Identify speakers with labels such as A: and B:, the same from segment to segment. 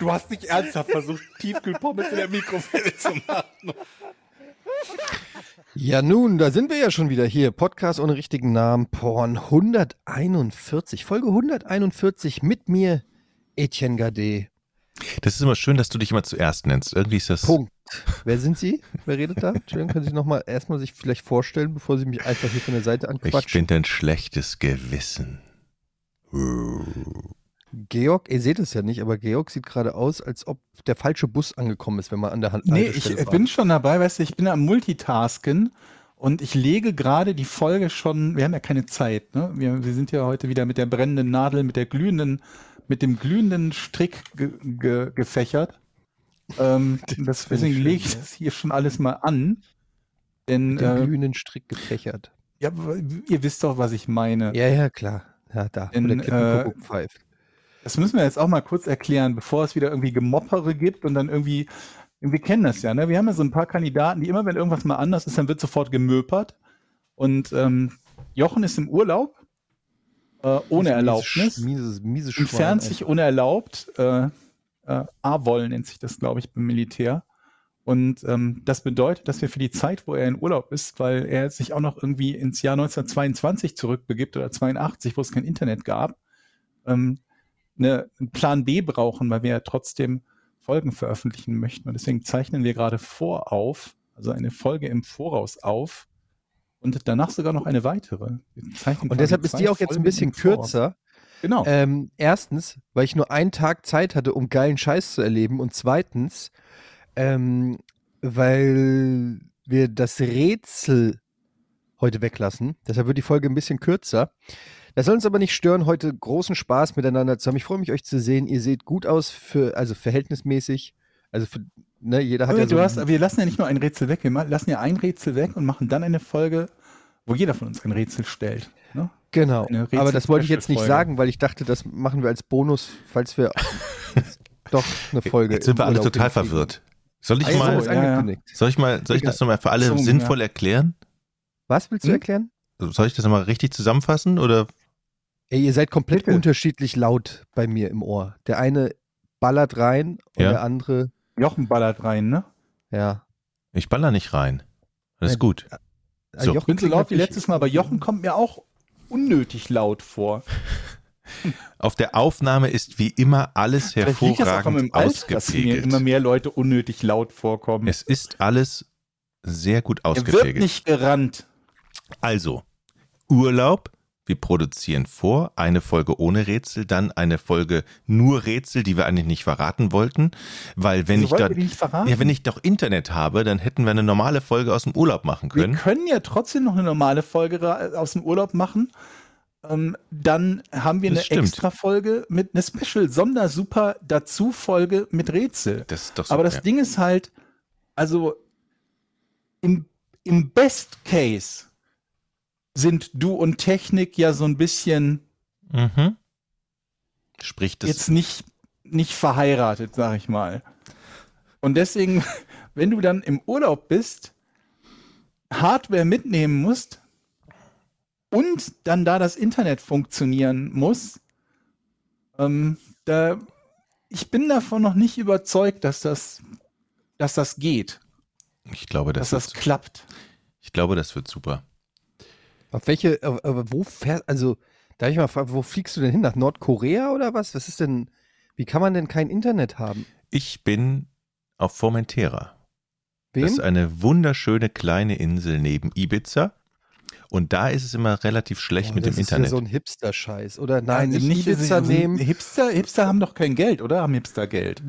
A: Du hast nicht ernsthaft versucht, Tiefkühlpommes in der Mikrowelle zu machen.
B: Ja, nun, da sind wir ja schon wieder hier. Podcast ohne richtigen Namen. Porn 141. Folge 141 mit mir, Etienne Gade.
C: Das ist immer schön, dass du dich immer zuerst nennst. Irgendwie ist das.
B: Punkt. Wer sind Sie? Wer redet da? Entschuldigung, können Sie nochmal erstmal sich vielleicht vorstellen, bevor Sie mich einfach hier von der Seite
C: Ich
B: anquatschen?
C: bin dein schlechtes Gewissen.
B: Georg, ihr seht es ja nicht, aber Georg sieht gerade aus, als ob der falsche Bus angekommen ist, wenn man an der Hand
A: Nee, ich äh, bin schon dabei, weißt du, ich bin am Multitasken und ich lege gerade die Folge schon, wir haben ja keine Zeit, ne? Wir, wir sind ja heute wieder mit der brennenden Nadel, mit der glühenden, mit dem glühenden Strick ge, ge, gefächert. Ähm, das, deswegen
B: schön,
A: lege ich das hier schon alles mal an. Denn
B: mit dem
A: äh,
B: glühenden Strick gefächert.
A: ja, ihr wisst doch, was ich meine.
B: Ja, ja, klar. Ja, da, wo
A: In,
B: der Klippenkuckuck
A: äh,
B: pfeift.
A: Das müssen wir jetzt auch mal kurz erklären, bevor es wieder irgendwie Gemoppere gibt und dann irgendwie, wir kennen das ja, ne? Wir haben ja so ein paar Kandidaten, die immer, wenn irgendwas mal anders ist, dann wird sofort gemöpert. Und ähm, Jochen ist im Urlaub, äh, ohne Erlaubnis,
B: Mieses, mieses
A: entfernt
B: Schwein,
A: sich unerlaubt. Äh, äh, AWOL nennt sich das, glaube ich, beim Militär. Und ähm, das bedeutet, dass wir für die Zeit, wo er in Urlaub ist, weil er sich auch noch irgendwie ins Jahr 1922 zurückbegibt oder 82, wo es kein Internet gab, ähm, eine, einen Plan B brauchen, weil wir ja trotzdem Folgen veröffentlichen möchten. Und deswegen zeichnen wir gerade vorauf, also eine Folge im Voraus auf und danach sogar noch eine weitere.
B: Und deshalb ist die auch jetzt ein bisschen kürzer.
A: Genau.
B: Ähm, erstens, weil ich nur einen Tag Zeit hatte, um geilen Scheiß zu erleben. Und zweitens, ähm, weil wir das Rätsel heute weglassen. Deshalb wird die Folge ein bisschen kürzer. Das soll uns aber nicht stören, heute großen Spaß miteinander zu haben. Ich freue mich, euch zu sehen. Ihr seht gut aus, für, also verhältnismäßig. Also für, ne, jeder hat
A: Aber
B: ja so
A: du hast, wir lassen ja nicht nur ein Rätsel weg, wir lassen ja ein Rätsel weg und machen dann eine Folge, wo jeder von uns ein Rätsel stellt. Ne?
B: Genau, aber das wollte ich jetzt nicht sagen, weil ich dachte, das machen wir als Bonus, falls wir doch eine Folge.
C: Jetzt sind wir alle total verwirrt. Soll ich
B: wir
C: mal,
A: ja, ja.
C: soll ich mal, soll ich das nochmal für alle
A: So,
C: sinnvoll
A: ja.
C: erklären?
B: Was willst du
A: Hm?
B: erklären?
C: Soll ich das nochmal richtig zusammenfassen oder?
B: Ey, ihr seid komplett
A: Bitte.
B: unterschiedlich laut bei mir im Ohr. Der eine ballert rein und
C: Ja.
B: der andere,
A: Jochen ballert rein, ne?
B: ja.
C: Ich baller nicht rein. Das ist
B: Nein.
C: gut.
B: Also
C: So.
A: Ich bin so laut wie letztes Mal, aber Jochen kommt mir auch unnötig laut vor.
C: Auf der Aufnahme ist wie immer alles hervorragend
A: Alter, dass mir
C: ausgepegelt.
A: immer mehr Leute unnötig laut vorkommen.
C: Es ist alles sehr gut
A: er wird
C: ausgepegelt.
A: nicht gerannt.
C: Also, Urlaub. Wir produzieren vor, eine Folge ohne Rätsel, dann eine Folge nur Rätsel, die wir eigentlich nicht verraten wollten, weil wenn
A: Wieso
C: ich dann, ja, wenn ich doch Internet habe, dann hätten wir eine normale Folge aus dem Urlaub machen
A: Wir
C: können.
A: können ja trotzdem noch eine normale Folge aus dem Urlaub machen. Ähm, dann haben wir
C: Das
A: eine
C: stimmt.
A: extra Folge mit einer Special Sondersuper dazu Folge mit Rätsel.
C: Das ist doch
A: Aber das. Ding ist halt, also im, im Best Case sind du und Technik ja so ein bisschen
C: Mhm. Sprich, das
A: jetzt nicht, nicht verheiratet, sag ich mal. Und deswegen, wenn du dann im Urlaub bist, Hardware mitnehmen musst und dann da das Internet funktionieren muss, ähm, da, ich bin davon noch nicht überzeugt, dass das, dass das geht,
C: ich glaube, das,
A: dass das klappt.
C: ich glaube, das wird super.
B: Auf welche, auf, auf, wo fährst, also, darf ich mal fragen, wo fliegst du denn hin? Nach Nordkorea oder was? Was ist denn, wie kann man denn kein Internet haben?
C: Ich bin auf Formentera.
B: Wem?
C: Das ist eine wunderschöne kleine Insel neben Ibiza. Und da ist es immer relativ schlecht
B: Oh,
C: mit
B: das
C: dem
B: ist
C: Internet.
B: Ja so ein Hipster-Scheiß. Oder nein,
A: Also
B: nicht, Ibiza nehmen.
A: Hipster, Hipster haben doch kein Geld, oder? Haben Hipster Geld?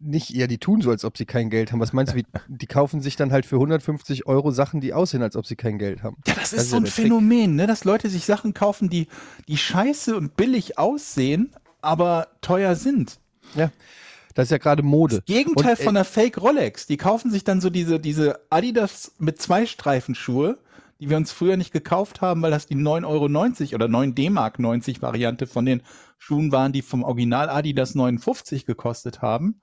B: Nicht, ja, die tun so, als ob sie kein Geld haben. Was meinst du, wie, die kaufen sich dann halt für 150 Euro Sachen, die aussehen, als ob sie kein Geld haben.
A: Ja, das ist
B: Das ist
A: so
B: ja
A: ein. Phänomen, ne? dass Leute sich Sachen kaufen, die, die scheiße und billig aussehen, aber teuer sind.
B: Das Das ist ja gerade Mode.
A: Das Gegenteil
B: Und, äh,
A: von der Fake Rolex. Die kaufen sich dann so diese, diese Adidas mit zwei Streifen Schuhe, die wir uns früher nicht gekauft haben, weil das die 9,90 Euro oder 9 D-Mark 90 Variante von den Schuhen waren, die vom Original Adidas 59 gekostet haben.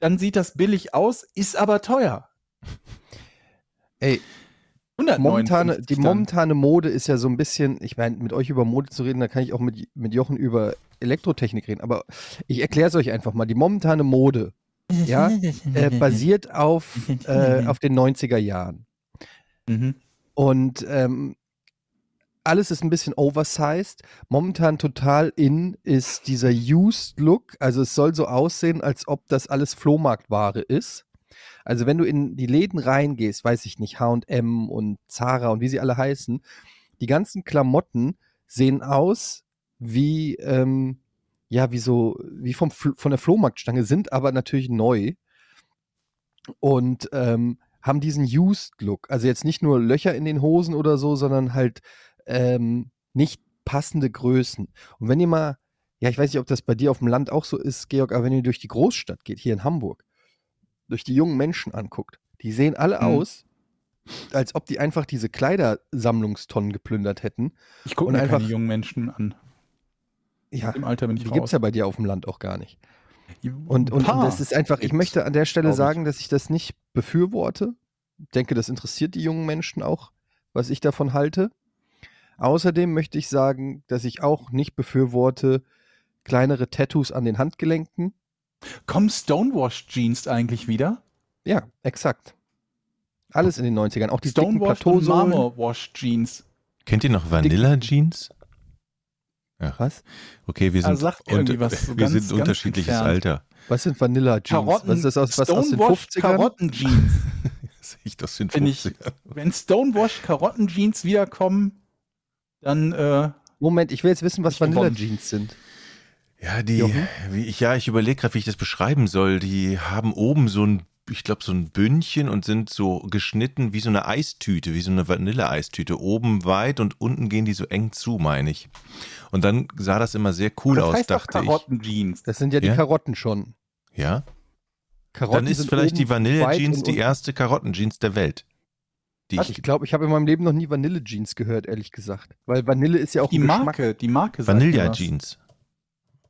A: Dann sieht das billig aus, ist aber teuer.
B: Ey,
A: 159
B: momentane, die momentane Mode ist ja so ein bisschen, ich meine, mit euch über Mode zu reden, da kann ich auch mit, mit Jochen über Elektrotechnik reden, aber ich erkläre es euch einfach mal. Die momentane Mode, ja, äh, basiert auf, äh, auf den 90er Jahren.
A: Mhm.
B: Und ähm, alles ist ein bisschen oversized. Momentan total in ist dieser Used Look. Also es soll so aussehen, als ob das alles Flohmarktware ist. Also wenn du in die Läden reingehst, weiß ich nicht, H&M und Zara und wie sie alle heißen, die ganzen Klamotten sehen aus wie, ähm, ja, wie so, wie vom, von der Flohmarktstange, sind aber natürlich neu und ähm, haben diesen Used-Look. Also jetzt nicht nur Löcher in den Hosen oder so, sondern halt ähm, nicht passende Größen. Und wenn ihr mal, ja, ich weiß nicht, ob das bei dir auf dem Land auch so ist, Georg, aber wenn ihr durch die Großstadt geht, hier in Hamburg, durch die jungen Menschen anguckt, die sehen alle
A: Hm.
B: aus, als ob die einfach diese Kleidersammlungstonnen geplündert hätten.
A: Ich gucke mir
B: einfach-
A: keine jungen Menschen an.
B: Ja,
A: Im Alter bin ich
B: die gibt es ja bei dir auf dem Land auch gar nicht. Und, und, das ist einfach, ich möchte an der Stelle sagen, dass ich das nicht befürworte. Ich denke, das interessiert die jungen Menschen auch, was ich davon halte. Außerdem möchte ich sagen, dass ich auch nicht befürworte kleinere Tattoos an den Handgelenken.
A: Kommen Stonewashed-Jeans eigentlich wieder?
B: Ja, exakt. Alles in den 90ern. Auch die dicken
A: Stonewashed und
B: Plateausohlen.
A: Marmorwashed-Jeans.
C: Kennt ihr noch Vanilla Jeans?
B: Was?
C: Okay, wir
A: Ah,
C: sind,
A: sagt irgendwie
C: und,
A: was so
C: wir
A: ganz-
C: sind
A: ganz
C: unterschiedliches
A: entfernt.
C: Alter.
B: Was sind Vanilla Jeans?
A: Karotten,
B: was ist das aus, was aus den
A: Stonewashed
B: 50ern?
A: Karotten-Jeans.
C: Sehe ich das in
A: Wenn ich-
C: 50
A: Wenn Stonewashed Karotten-Jeans wiederkommen, dann äh,
B: Moment, ich will jetzt wissen, was
A: Ich.
B: Vanilla Jeans sind.
C: Ja, die,
B: Jochen?
C: wie ich, ja, ich überlege gerade, wie ich das beschreiben soll. Die haben oben so ein, ich glaube, so ein Bündchen und sind so geschnitten wie so eine Eistüte, wie so eine Vanilleeistüte. Oben weit und unten gehen die so eng zu, meine ich. Und dann sah das immer sehr cool
A: das
C: aus,
A: heißt doch
C: dachte ich.
A: Karotten-Jeans.
B: Das sind ja die
C: Ja?
B: Karotten schon.
C: Ja,
B: Karotten
C: dann ist vielleicht die Vanille-Jeans die erste Karottenjeans der Welt. Die
B: Ich glaube, ich habe in meinem Leben noch nie Vanille-Jeans gehört, ehrlich gesagt. Weil Vanille ist ja auch
A: Die
B: ein Geschmack.
A: Marke, die Marke was.
C: Vanilla-Jeans.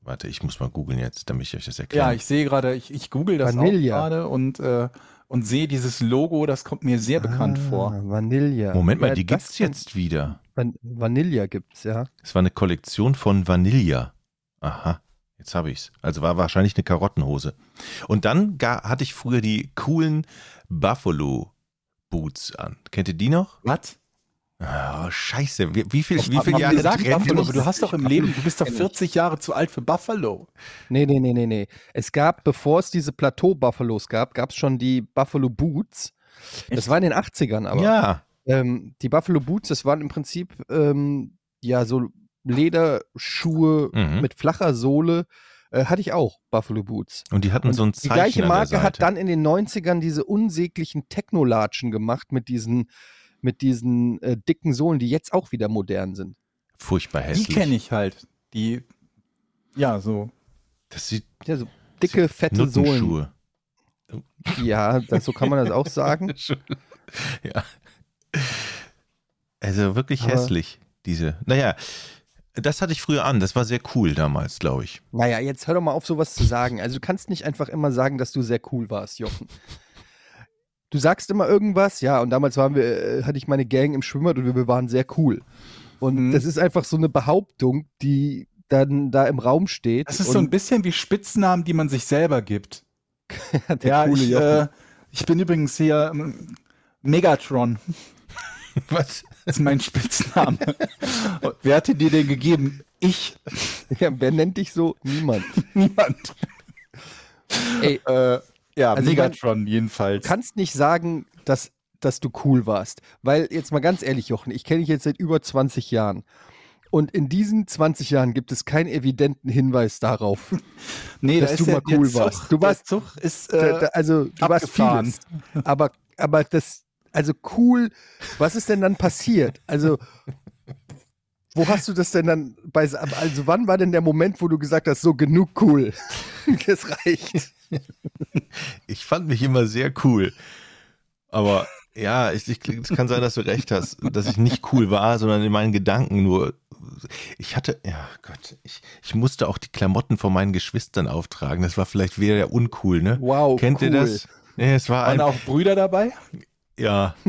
C: Warte, ich muss mal googeln jetzt, damit ich euch das erkläre.
A: Ja, ich sehe gerade, ich, ich google das
B: Vanilla.
A: auch gerade und, äh, und sehe dieses Logo, das kommt mir sehr bekannt
B: ah,
A: vor.
B: Vanilla.
C: Moment mal,
B: Ja,
C: die gibt's
B: kann-
C: jetzt wieder.
B: Van Vanilla gibt's, ja.
C: Es war eine Kollektion von Vanilla. Aha, jetzt habe ich's. Also war wahrscheinlich eine Karottenhose. Und dann ga, hatte ich früher die coolen Buffalo Boots an. Kennt ihr die noch?
A: Was?
C: Oh, scheiße. Wie, wie viel, wie
A: mal
C: Jahre
A: gesagt, Buffalo, aber du hast doch im Leben, du bist doch 40 Jahre zu alt für Buffalo.
B: Nee, nee, nee, nee, nee. Es gab, bevor es diese Plateau-Buffalos gab, gab es schon die Buffalo Boots. Das
A: Echt?
B: war in den 80ern aber.
C: Ja,
B: Ähm, die Buffalo Boots, das waren im Prinzip ähm, ja so Lederschuhe
C: Mhm.
B: mit flacher Sohle. Äh, hatte ich auch, Buffalo Boots.
C: und die hatten
B: Und
C: so ein
B: die
C: Zeichen
B: gleiche
C: an der
B: Marke hat dann in den 90ern diese unsäglichen Technolatschen gemacht mit diesen, mit diesen äh, dicken Sohlen, die jetzt auch wieder modern sind.
C: Furchtbar
A: Die
C: hässlich.
A: kenne ich halt. Die, ja, so.
C: Das sieht
B: Ja, so dicke, fette Sohlen. Ja, das, so kann man das auch sagen.
C: ja. Also wirklich
B: Aber-
C: hässlich, diese. Naja, das hatte ich früher an. Das war sehr cool damals, glaube ich.
B: Naja, jetzt hör doch mal auf, sowas zu sagen. Also du kannst nicht einfach immer sagen, dass du sehr cool warst, Jochen. Du sagst immer irgendwas, ja, und damals waren wir, äh, hatte ich meine Gang im Schwimmbad und wir, waren sehr cool. Und
A: Mhm.
B: das ist einfach so eine Behauptung, die dann da im Raum steht.
A: Das ist so ein bisschen wie Spitznamen, die man sich selber gibt.
B: der
A: ja,
B: coole
A: ich,
B: Jochen.
A: äh, ich bin übrigens hier ähm, Megatron.
C: Was?
A: Ist mein Spitzname. Und Wer hat den dir denn gegeben? Ich.
B: ja, wer nennt dich so? Niemand.
A: Niemand.
B: Ey,
A: Äh, ja,
B: Also ich
A: Megatron jedenfalls.
B: du kannst nicht sagen, dass, dass du cool warst. Weil, jetzt mal ganz ehrlich, Jochen, ich kenne dich jetzt seit über 20 Jahren. Und in diesen 20 Jahren gibt es keinen evidenten Hinweis darauf,
A: nee,
B: dass
A: da
B: du mal cool
A: Zug,
B: warst. Du warst-
A: Zug ist äh,
B: also du warst vieles. Aber, aber das, also cool, was ist denn dann passiert? Also, Wo hast du das denn dann bei, also wann war denn der Moment, wo du gesagt hast, so genug cool, das reicht?
C: Ich fand mich immer sehr cool. Aber ja, ich, ich, es kann sein, dass du recht hast, dass ich nicht cool war, sondern in meinen Gedanken nur. Ich hatte, ja Gott, ich, ich musste auch die Klamotten von meinen Geschwistern auftragen. Das war vielleicht wieder uncool, ne?
B: Wow,
C: Kennt
B: cool.
C: ihr das? Nee, es war
A: Waren
C: ein,
A: auch Brüder dabei?
C: Ja.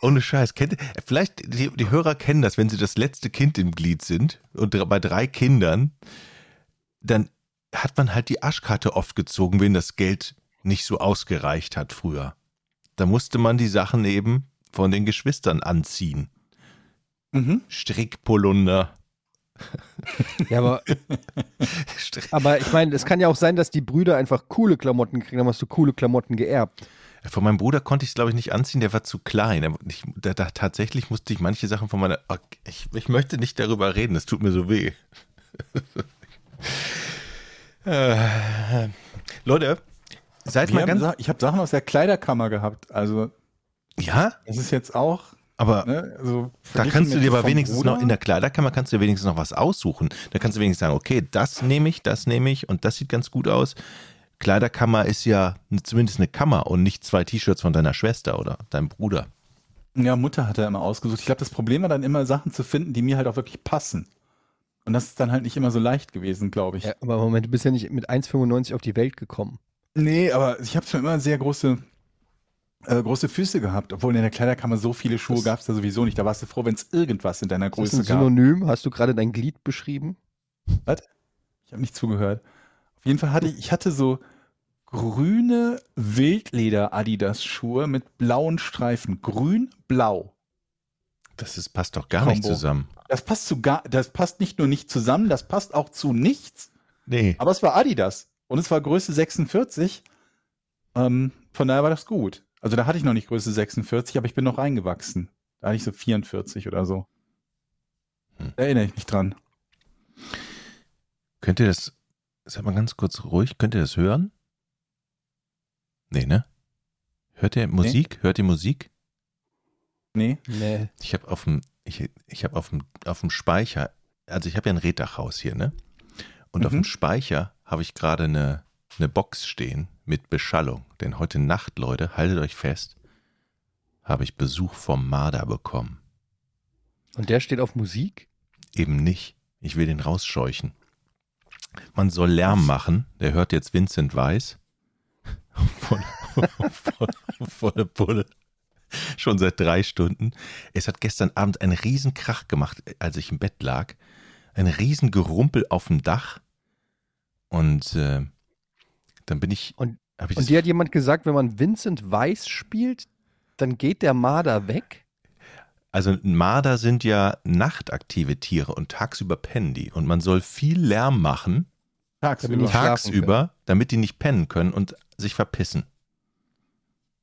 C: Ohne Scheiß. Kennt, vielleicht, die, die Hörer kennen das, wenn sie das letzte Kind im Glied sind und bei drei Kindern, dann hat man halt die Aschkarte oft gezogen, wenn das Geld nicht so ausgereicht hat früher. Da musste man die Sachen eben von den Geschwistern anziehen.
A: Mhm.
C: Strickpolunder.
B: Ja, aber, aber ich meine, es kann ja auch sein, dass die Brüder einfach coole Klamotten kriegen, dann hast du coole Klamotten geerbt.
C: Von meinem Bruder konnte ich es, glaube ich, nicht anziehen, der war zu klein. Ich, da, da, tatsächlich musste ich manche Sachen von meiner. Oh, ich, ich möchte nicht darüber reden, das tut mir so weh. äh, Leute, seid
A: Wir
C: mal
A: haben
C: ganz.
A: Sa- ich habe Sachen aus der Kleiderkammer gehabt. Also,
C: Ja,
A: das ist jetzt auch.
C: Aber
A: Ne, also
C: da kannst du dir aber wenigstens
A: Bruder,
C: noch in der Kleiderkammer kannst du dir wenigstens noch was aussuchen. Da kannst du wenigstens sagen, okay, das nehme ich, das nehme ich und das sieht ganz gut aus. Kleiderkammer ist ja zumindest eine Kammer und nicht zwei T-Shirts von deiner Schwester oder deinem Bruder.
A: Ja, Mutter hat er immer ausgesucht. Ich glaube, das Problem war dann immer, Sachen zu finden, die mir halt auch wirklich passen. Und das ist dann halt nicht immer so leicht gewesen, glaube ich.
B: Ja, aber Moment, du bist ja nicht mit 1,95 auf die Welt gekommen.
A: Nee, aber ich habe schon immer sehr große, äh, große Füße gehabt. Obwohl in der Kleiderkammer so viele Schuhe gab es da sowieso nicht. Da warst du froh, wenn es irgendwas in deiner
B: Ist das
A: Größe
B: ein
A: gab.
B: Synonym? Hast du gerade dein Glied beschrieben?
A: Ich habe nicht zugehört. Auf jeden Fall hatte ich, ich hatte so grüne Wildleder-Adidas-Schuhe mit blauen Streifen. Grün-blau.
C: Das ist, passt doch gar nicht
A: Kombo.
C: zusammen.
A: Das passt zu gar, das passt nicht nur nicht zusammen, das passt auch zu nichts.
C: Nee.
A: Aber es war Adidas. Und es war Größe 46. Ähm, von daher war das gut. Also da hatte ich noch nicht Größe 46, aber ich bin noch reingewachsen. Da hatte ich so 44 oder so.
C: Hm.
A: Da erinnere ich mich dran.
C: Könnt ihr das, sag mal ganz kurz ruhig, könnt ihr das hören? Nee, ne? Hört ihr Musik? Hört ihr Musik?
A: Nee.
B: Nee.
C: Ich habe auf dem, ich, ich habe auf dem, auf dem Speicher, also ich habe ja ein Reddachhaus hier, ne? Und auf
A: Mhm.
C: dem Speicher habe ich gerade eine, eine Box stehen mit Beschallung. Denn heute Nacht, Leute, haltet euch fest, habe ich Besuch vom Marder bekommen.
B: Und der steht auf Musik?
C: Eben nicht. Ich will den rausscheuchen. Man soll Lärm machen. Der hört jetzt Vincent Weiss. Volle, volle, volle Pulle. Schon seit drei Stunden. Es hat gestern Abend einen riesen Krach gemacht, als ich im Bett lag. Ein riesen Gerumpel auf dem Dach. Und äh, dann bin ich.
B: Und-
C: ich
B: Und dir hat jemand gesagt, wenn man Vincent Weiss spielt, dann geht der Marder weg?
C: Also Marder sind ja nachtaktive Tiere und tagsüber pennen die. Und man soll viel Lärm machen,
A: Tagsüber.
C: Tagsüber, damit die nicht pennen können und sich verpissen.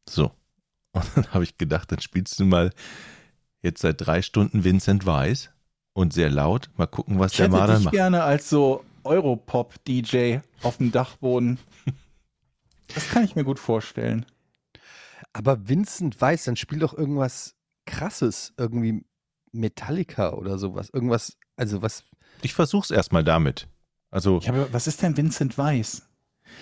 C: So. Und dann habe ich gedacht, dann spielst du mal jetzt seit drei Stunden Vincent Weiss und sehr laut. Mal gucken, was
A: Ich
C: der
A: hätte
C: Marder
A: dich
C: macht.
A: gerne als so Europop-DJ auf dem Dachboden. Das kann ich mir gut vorstellen.
B: Aber Vincent Weiss, dann spiel doch irgendwas krasses, irgendwie Metallica oder sowas. Irgendwas, also was,
C: Ich versuch's erstmal damit. Also,
A: habe, was ist denn Vincent Weiss?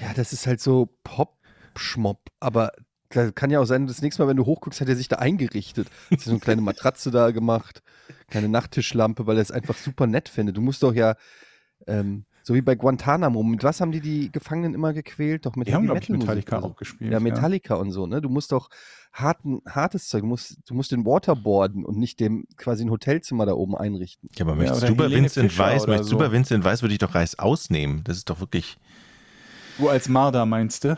B: ja, das ist halt so Pop-Schmopp, aber da kann ja auch sein, das nächste Mal, wenn du hochguckst, hat er sich da eingerichtet. Hat sich so eine kleine Matratze da gemacht, kleine Nachttischlampe, weil er es einfach super nett findet. Du musst doch ja, ähm, so wie bei Guantanamo, mit was haben die die Gefangenen immer gequält? Doch mit
A: Die haben, ich,
B: Metal Musik
A: Metallica auch gespielt.
B: Ja, Metallica und so, ne? Du musst doch harten, hartes Zeug, du musst, du musst den Waterboarden und nicht dem quasi ein Hotelzimmer da oben einrichten.
C: ja, aber
A: Ja,
C: möchtest
A: oder
C: du bei Vincent
A: Fischer
C: Weiss, möchtest du
A: so.
C: bei Vincent Weiss, würde ich doch Reis ausnehmen. Das ist doch wirklich,
A: Du als Marder meinst du?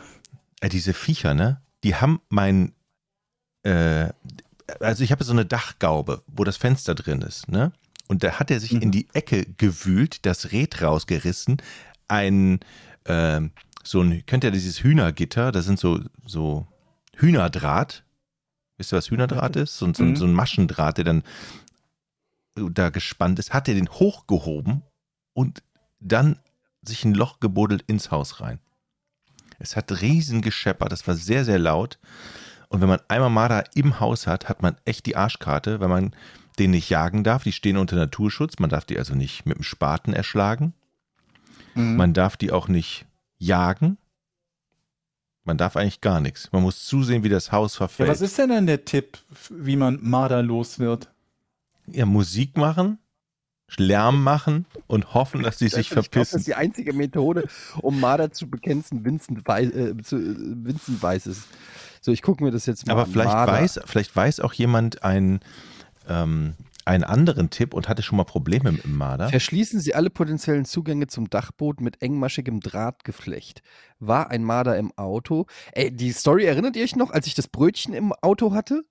C: äh, diese Viecher, ne? Die haben mein, äh, also ich habe so eine Dachgaube, wo das Fenster drin ist, ne? Und da hat er sich
A: Mhm.
C: in die Ecke gewühlt, das Red rausgerissen, ein, ähm, so ein, kennt ihr dieses Hühnergitter? Das sind so, so Hühnerdraht. Wisst ihr, was Hühnerdraht ist? So, ein- so,
A: Mhm.
C: so ein Maschendraht, der dann da gespannt ist, hat er den hochgehoben und dann sich ein Loch gebuddelt ins Haus rein. Es hat riesen gescheppert, das war sehr, sehr laut. Und wenn man einmal Marder im Haus hat, hat man echt die Arschkarte, weil man den nicht jagen darf. Die stehen unter Naturschutz. Man darf die also nicht mit dem Spaten erschlagen.
A: Mhm.
C: Man darf die auch nicht jagen. Man darf eigentlich gar nichts. Man muss zusehen, wie das Haus
A: Ja,
C: verfällt.
A: was ist denn dann der Tipp, wie man Marder los wird?
C: Ja, Musik machen, Lärm machen und hoffen, dass die sich
B: Ich glaube, das
C: verpissen.
B: ist die einzige Methode, um Marder zu bekämpfen, Vincent, Weiß, äh, äh, Vincent weiß es. So, ich gucke mir das jetzt mal
C: Aber
B: an.
C: vielleicht
B: Marder.
C: weiß, vielleicht weiß auch jemand einen, ähm, einen anderen Tipp und hatte schon mal Probleme mit dem Marder.
B: Verschließen Sie alle potenziellen Zugänge zum Dachboot mit engmaschigem Drahtgeflecht. War ein Marder im Auto? Ey, die Story erinnert ihr euch noch, als ich das Brötchen im Auto hatte?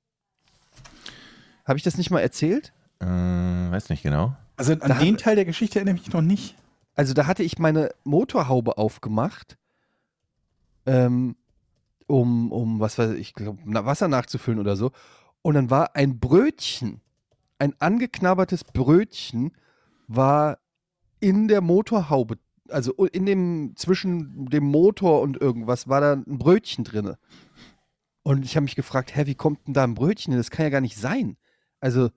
B: Habe ich das nicht mal erzählt?
C: Äh, weiß nicht genau.
A: Also an
B: Da
A: den
B: hat-
A: Teil der Geschichte erinnere ich mich noch nicht.
B: Also da hatte ich meine Motorhaube aufgemacht, ähm, um, um, was weiß ich, glaub, Wasser nachzufüllen oder so. Und dann war ein Brötchen, ein angeknabbertes Brötchen, war in der Motorhaube, also in dem, zwischen dem Motor und irgendwas, war da ein Brötchen drinne. Und ich habe mich gefragt, hä, wie kommt denn da ein Brötchen? hin? Das kann ja gar nicht sein. Also,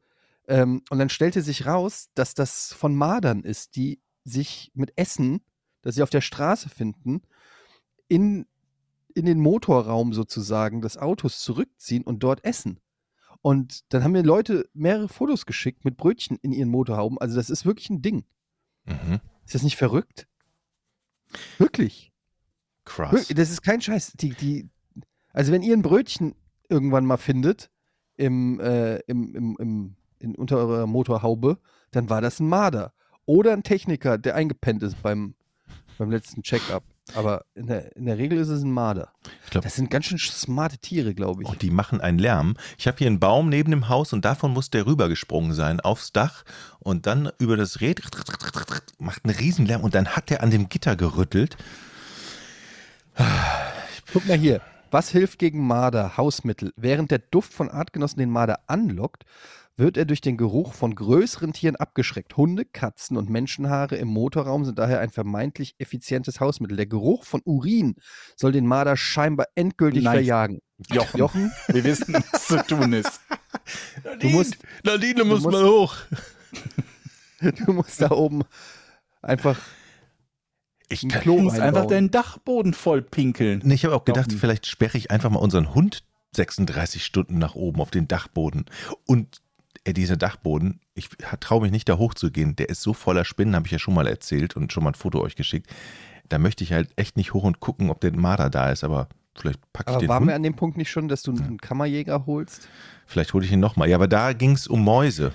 B: ähm, und dann stellte sich raus, dass das von Madern ist, die sich mit Essen, das sie auf der Straße finden, in, in den Motorraum sozusagen des Autos zurückziehen und dort essen. Und dann haben mir Leute mehrere Fotos geschickt mit Brötchen in ihren Motorhauben. Also das ist wirklich ein Ding.
C: Mhm.
B: Ist das nicht verrückt? Wirklich.
C: Krass.
B: Das ist kein Scheiß. Die, die, also wenn ihr ein Brötchen irgendwann mal findet im, äh, im, im, im, in, unter eurer Motorhaube, dann war das ein Marder. Oder ein Techniker, der eingepennt ist beim, beim letzten Check-up. Aber in der, in der Regel ist es ein Marder.
C: Glaub-
B: das sind ganz schön smarte Tiere, glaube ich.
C: Und die machen einen Lärm. Ich habe hier einen Baum neben dem Haus und davon muss der rübergesprungen sein aufs Dach und dann über das Red macht einen Riesenlärm und dann hat der an dem Gitter gerüttelt.
B: Guck mal hier. Was hilft gegen Marder? Hausmittel. Während der Duft von Artgenossen den Marder anlockt, wird er durch den Geruch von größeren Tieren abgeschreckt. Hunde, Katzen und Menschenhaare im Motorraum sind daher ein vermeintlich effizientes Hausmittel. Der Geruch von Urin soll den Marder scheinbar endgültig
A: Nice.
B: verjagen.
A: Jochen,
B: Jochen,
A: wir wissen, was zu tun ist.
B: du musst,
C: Nadine
B: muss
C: muss
B: mal
C: mal hoch.
B: du musst da oben einfach
C: Ich,
B: ein
C: kann,
B: Klo
A: Du musst einfach deinen Dachboden voll pinkeln.
C: nee, ich habe auch gedacht,
A: Jochen.
C: vielleicht sperre ich einfach mal unseren Hund 36 Stunden nach oben auf den Dachboden. Und äh, dieser Dachboden, ich traue mich nicht da hochzugehen. Der ist so voller Spinnen, habe ich ja schon mal erzählt und schon mal ein Foto euch geschickt. Da möchte ich halt echt nicht hoch und gucken, ob der Marder da ist, aber vielleicht packe ich
B: Aber
C: den
B: waren
C: Hund.
B: wir an dem Punkt nicht schon, dass du einen Kammerjäger holst?
C: Vielleicht hole ich ihn nochmal. Ja, aber da ging es um Mäuse.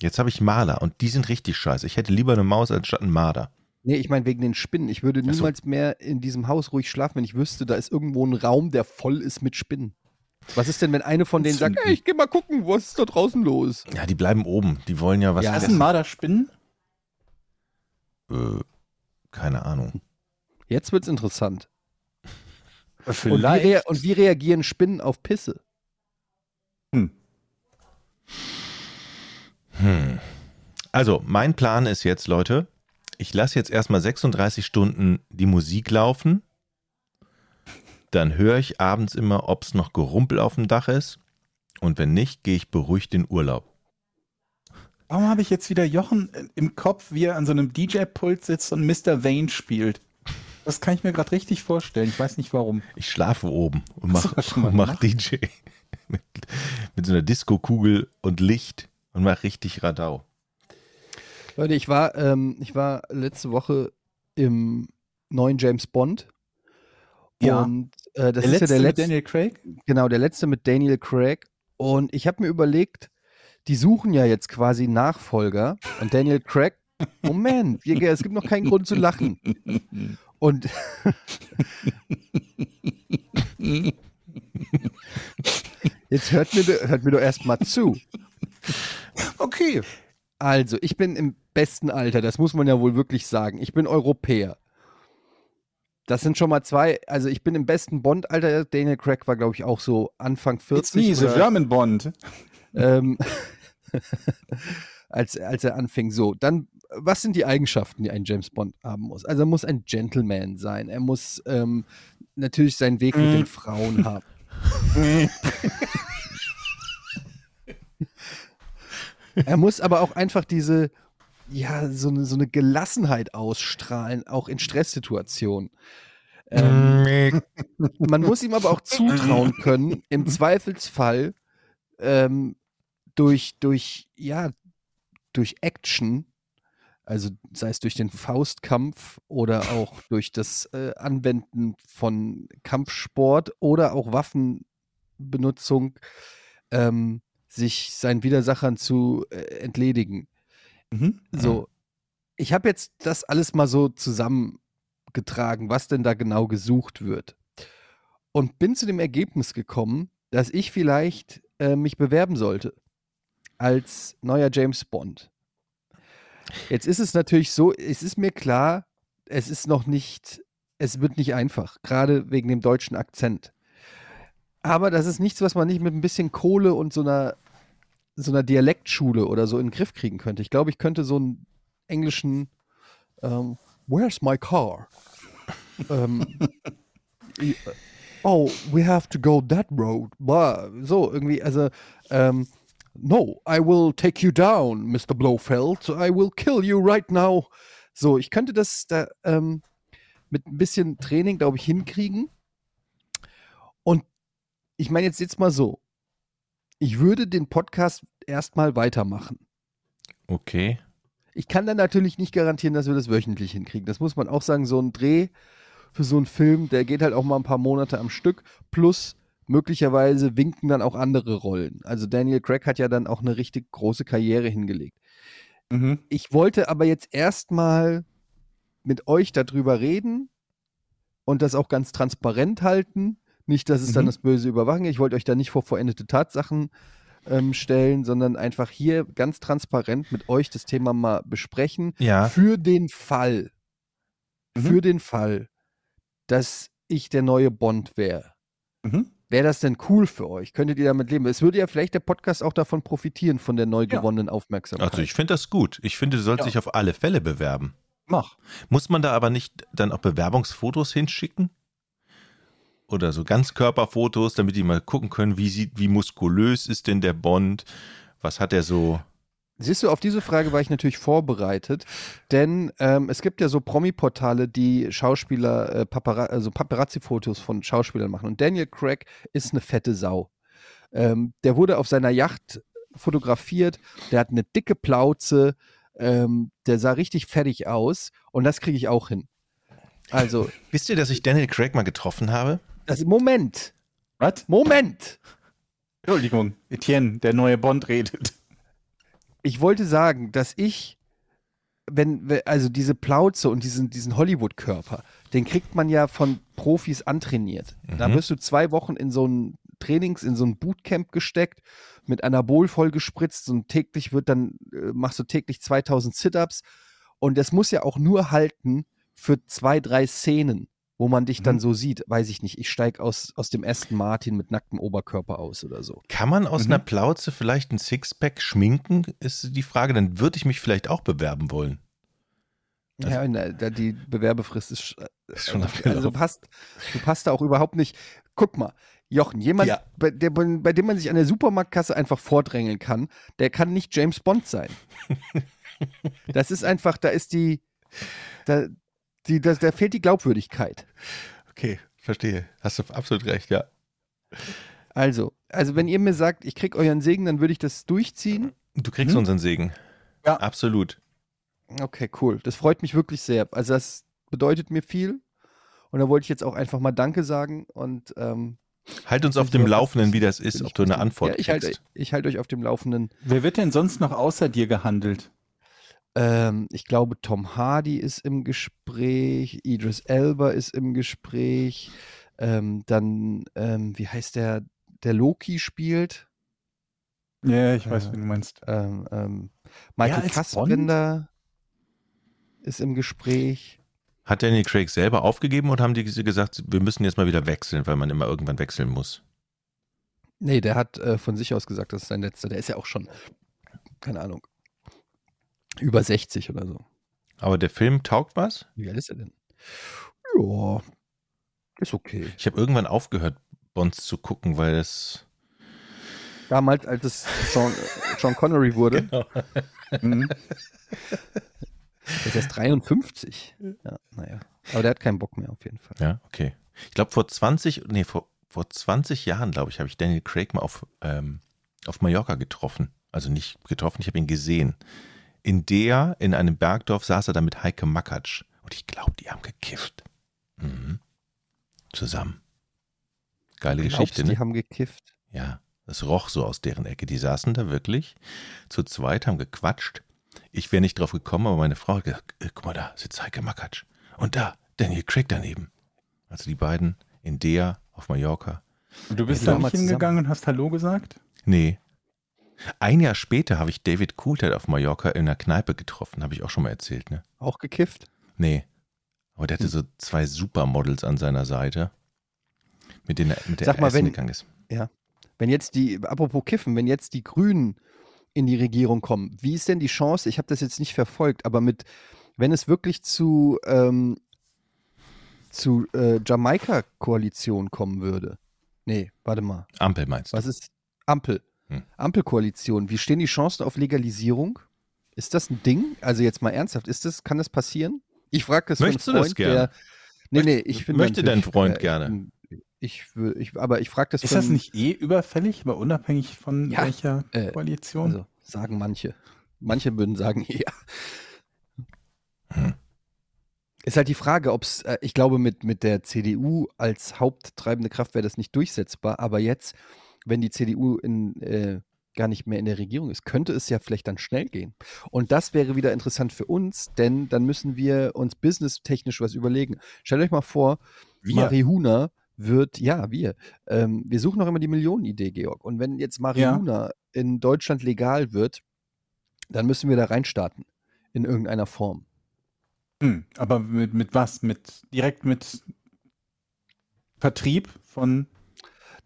C: Jetzt habe ich Marder und die sind richtig scheiße. Ich hätte lieber eine Maus anstatt einen Marder.
B: Nee, ich meine wegen den Spinnen. Ich würde
C: Ach so.
B: niemals mehr in diesem Haus ruhig schlafen, wenn ich wüsste, da ist irgendwo ein Raum, der voll ist mit Spinnen. Was ist denn, wenn eine von denen sagt,
A: Zünden.
B: ey, ich geh mal gucken, was ist da draußen los?
C: Ja, die bleiben oben. Die wollen ja was
B: Ja,
A: sind Marderspinnen?
C: Äh, keine Ahnung.
B: Jetzt wird's interessant. Und wie,
A: Vielleicht.
B: und wie reagieren Spinnen auf Pisse?
A: Hm.
C: Hm. Also, mein Plan ist jetzt, Leute, ich lasse jetzt erstmal 36 Stunden die Musik laufen. Dann höre ich abends immer, ob es noch Gerumpel auf dem Dach ist. Und wenn nicht, gehe ich beruhigt in Urlaub.
A: Warum habe ich jetzt wieder Jochen äh, im Kopf, wie er an so einem DJ-Pult sitzt und Mr. Vane spielt? Das kann ich mir gerade richtig vorstellen. Ich weiß nicht warum.
C: Ich schlafe oben und mache mach? DJ. mit, mit so einer Disco-Kugel und Licht und mache richtig Radau.
B: Leute, ich war, ähm, ich war letzte Woche im neuen James Bond.
A: Ja.
B: Und äh, das
A: der
B: ist
A: letzte
B: ja der
A: mit
B: letzte.
A: Daniel Craig?
B: Genau, der letzte mit Daniel Craig. Und ich habe mir überlegt, die suchen ja jetzt quasi Nachfolger. Und Daniel Craig, Moment, es gibt noch keinen Grund zu lachen. Und jetzt hört mir, hört mir doch erstmal zu.
A: Okay.
B: Also, ich bin im besten Alter, das muss man ja wohl wirklich sagen. Ich bin Europäer. Das sind schon mal zwei, also ich bin im besten Bond-Alter. Daniel Craig war, glaube ich, auch so Anfang 40.
A: It's me, the German Bond.
B: ähm, als, als er anfing. So, dann, was sind die Eigenschaften, die ein James Bond haben muss? Also er muss ein Gentleman sein. Er muss ähm, natürlich seinen Weg mit
A: Mm.
B: den Frauen haben. Er muss aber auch einfach diese, ja, so eine, so eine Gelassenheit ausstrahlen, auch in Stresssituationen. Ähm, man muss ihm aber auch zutrauen können, im Zweifelsfall ähm, durch, durch, ja, durch Action, also sei es durch den Faustkampf oder auch durch das äh, Anwenden von Kampfsport oder auch Waffenbenutzung, ähm, sich seinen Widersachern zu äh, entledigen.
A: Mhm.
B: So, ich habe jetzt das alles mal so zusammengetragen, was denn da genau gesucht wird. Und bin zu dem Ergebnis gekommen, dass ich vielleicht äh, mich bewerben sollte als neuer James Bond. Jetzt ist es natürlich so, es ist mir klar, es ist noch nicht, es wird nicht einfach, gerade wegen dem deutschen Akzent. Aber das ist nichts, was man nicht mit ein bisschen Kohle und so einer, so einer Dialektschule oder so in den Griff kriegen könnte. Ich glaube, ich könnte so einen englischen ähm, Where's my car? ähm, oh, we have to go that road. Blah. So, irgendwie, also, ähm, no, I will take you down, Mr. Blofeld. I will kill you right now. So, ich könnte das da ähm, mit ein bisschen Training, glaube ich, hinkriegen. Und ich meine jetzt jetzt mal so. Ich würde den Podcast erstmal weitermachen.
C: Okay.
B: Ich kann dann natürlich nicht garantieren, dass wir das wöchentlich hinkriegen. Das muss man auch sagen. So ein Dreh für so einen Film, der geht halt auch mal ein paar Monate am Stück. Plus möglicherweise winken dann auch andere Rollen. Also Daniel Craig hat ja dann auch eine richtig große Karriere hingelegt.
A: Mhm.
B: Ich wollte aber jetzt erstmal mit euch darüber reden und das auch ganz transparent halten. Nicht, dass es dann
A: Mhm.
B: das böse Überwachen. Ich wollte euch da nicht vor vollendete Tatsachen ähm, stellen, sondern einfach hier ganz transparent mit euch das Thema mal besprechen.
C: Ja.
B: Für den Fall,
A: Mhm.
B: für den Fall, dass ich der neue Bond wäre.
A: Mhm.
B: Wäre das denn cool für euch? Könntet ihr damit leben? Es würde ja vielleicht der Podcast auch davon profitieren, von der neu
A: Ja.
B: gewonnenen Aufmerksamkeit.
C: Also ich finde das gut. Ich finde, du sollst
A: Ja.
C: dich auf alle Fälle bewerben.
A: Mach.
C: Muss man da aber nicht dann auch Bewerbungsfotos hinschicken? Oder so Ganzkörperfotos, damit die mal gucken können, wie sieht, wie muskulös ist denn der Bond? Was hat er so?
B: Siehst du, auf diese Frage war ich natürlich vorbereitet, denn ähm, es gibt ja so Promi-Portale, die Schauspieler, äh, Papara also Paparazzi-Fotos von Schauspielern machen. Und Daniel Craig ist eine fette Sau. Ähm, der wurde auf seiner Yacht fotografiert, der hat eine dicke Plauze, ähm, der sah richtig fertig aus und das kriege ich auch hin. Also,
C: Wisst ihr, dass ich Daniel Craig mal getroffen habe?
B: Das, Moment,
A: Was?
B: Moment.
A: Entschuldigung, Etienne, der neue Bond redet.
B: ich wollte sagen, dass ich, wenn, we- also diese Plauze und diesen, diesen Hollywood-Körper, den kriegt man ja von Profis antrainiert. Da
C: Mhm.
B: wirst du zwei Wochen in so ein Trainings, in so ein Bootcamp gesteckt, mit Anabol vollgespritzt und täglich wird dann, äh, machst du täglich 2000 Sit-Ups und das muss ja auch nur halten für zwei, drei Szenen, wo man dich dann
A: Mhm.
B: so sieht, weiß ich nicht, ich steige aus, aus dem Aston Martin mit nacktem Oberkörper aus oder so.
C: Kann man aus
A: Mhm.
C: einer Plauze vielleicht ein Sixpack schminken? Ist die Frage. Dann würde ich mich vielleicht auch bewerben wollen. Also-
B: ja, na, da die Bewerbefrist ist,
C: Ist schon
B: also, also passt, du passt da auch überhaupt nicht. Guck mal, Jochen, jemand,
C: Ja.
B: bei, der, bei dem man sich an der Supermarktkasse einfach vordrängeln kann, der kann nicht James Bond sein. das ist einfach, da ist die, da, die, da, da fehlt die Glaubwürdigkeit.
C: Okay, verstehe. Hast du absolut recht, ja.
B: Also, also wenn ihr mir sagt, ich krieg euren Segen, dann würde ich das durchziehen.
C: Du kriegst
A: Mhm.
C: unseren Segen.
A: Ja.
C: Absolut.
B: Okay, cool. Das freut mich wirklich sehr. Also das bedeutet mir viel. Und da wollte ich jetzt auch einfach mal Danke sagen und ähm,
C: Halt uns auf dem Laufenden, wie das ist, ob du eine. Antwort
B: ja, ich halte
C: kriegst.
B: ich halt euch auf dem Laufenden.
A: Wer wird denn sonst noch außer dir gehandelt?
B: Ähm, ich glaube, Tom Hardy ist im Gespräch, Idris Elba ist im Gespräch. Ähm, dann, ähm, wie heißt der, der Loki spielt?
A: Ja, ich weiß,
B: Ja.
A: wen du meinst.
B: Ähm, ähm, Michael
A: als
B: Fassbender ist im Gespräch.
C: Hat Daniel Craig selber aufgegeben oder haben die gesagt, wir müssen jetzt mal wieder wechseln, weil man immer irgendwann wechseln muss?
B: Nee, der hat äh, von sich aus gesagt, das ist sein letzter. Der ist ja auch schon, keine Ahnung, über 60 oder so.
C: Aber der Film taugt was?
B: Wie alt ist er denn? Ja, ist okay.
C: Ich habe irgendwann aufgehört, Bonds zu gucken, weil das.
B: Damals, als es Sean, Sean Connery wurde.
C: Genau.
A: Mhm.
B: Der ist erst 53. Ja, naja. Aber der hat keinen Bock mehr auf jeden Fall.
C: Ja, okay. Ich glaube, vor 20, nee, vor, vor 20 Jahren, glaube ich, habe ich Daniel Craig mal auf, ähm, auf Mallorca getroffen. Also nicht getroffen, ich habe ihn gesehen. In der, in einem Bergdorf, saß er da mit Heike Makatsch. Und ich glaube, die haben gekifft. Mhm. Zusammen. Geile
B: Glaubst,
C: Geschichte,
B: die
C: ne?
B: haben gekifft.
C: Ja, das roch so aus deren Ecke. Die saßen da wirklich zu zweit, haben gequatscht. Ich wäre nicht drauf gekommen, aber meine Frau hat gesagt, äh, guck mal da, sitzt Heike Makatsch. Und da, Daniel Craig daneben. Also die beiden in der auf Mallorca.
A: Und du bist
B: Ja,
A: da
B: mal
A: nicht hingegangen und hast Hallo gesagt?
C: Nee. Ein Jahr später habe ich David Coulthard auf Mallorca in einer Kneipe getroffen. Habe ich auch schon mal erzählt, ne?
B: Auch gekifft?
C: Nee. Aber der hatte so zwei Supermodels an seiner Seite, mit denen er mit der
B: Sag mal, wenn-
C: gegangen ist.
B: Wenn jetzt die, apropos Kiffen, wenn jetzt die Grünen in die Regierung kommen, wie ist denn die Chance? Ich habe das jetzt nicht verfolgt, aber mit, wenn es wirklich zu, ähm, zu äh, Jamaika-Koalition kommen würde. Nee, warte mal.
C: Ampel meinst du?
B: Was ist Ampel?
C: Hm.
B: Ampelkoalition. Wie stehen die Chancen auf Legalisierung? Ist das ein Ding? Also jetzt mal ernsthaft, ist das, kann das passieren? Ich frage das
C: Möchtest du
B: von einem
C: das
B: Freund,
C: gerne?
B: der. Nee,
C: Möcht-
B: nee, ich finde.
C: möchte dein Freund gerne?
B: Ich, will- ich, aber ich frage das
A: Ist
B: von-
A: das nicht eh überfällig, aber unabhängig von
B: Ja,
A: welcher
B: äh,
A: Koalition?
B: Also sagen manche. Manche würden sagen, ja.
C: Hm.
B: Ist halt die Frage, ob es, äh, ich glaube, mit, mit der CDU als haupttreibende Kraft wäre das nicht durchsetzbar, aber jetzt, wenn die CDU in, äh, gar nicht mehr in der Regierung ist, könnte es ja vielleicht dann schnell gehen. Und das wäre wieder interessant für uns, denn dann müssen wir uns businesstechnisch was überlegen. Stellt euch mal vor,
C: Wir.
B: Marihuna wird, ja, wir, ähm, wir suchen noch immer die Millionenidee, Georg. Und wenn jetzt Marihuna in Deutschland legal wird, dann müssen wir da reinstarten. In irgendeiner Form.
A: Hm, aber mit, mit was? Mit direkt mit Vertrieb von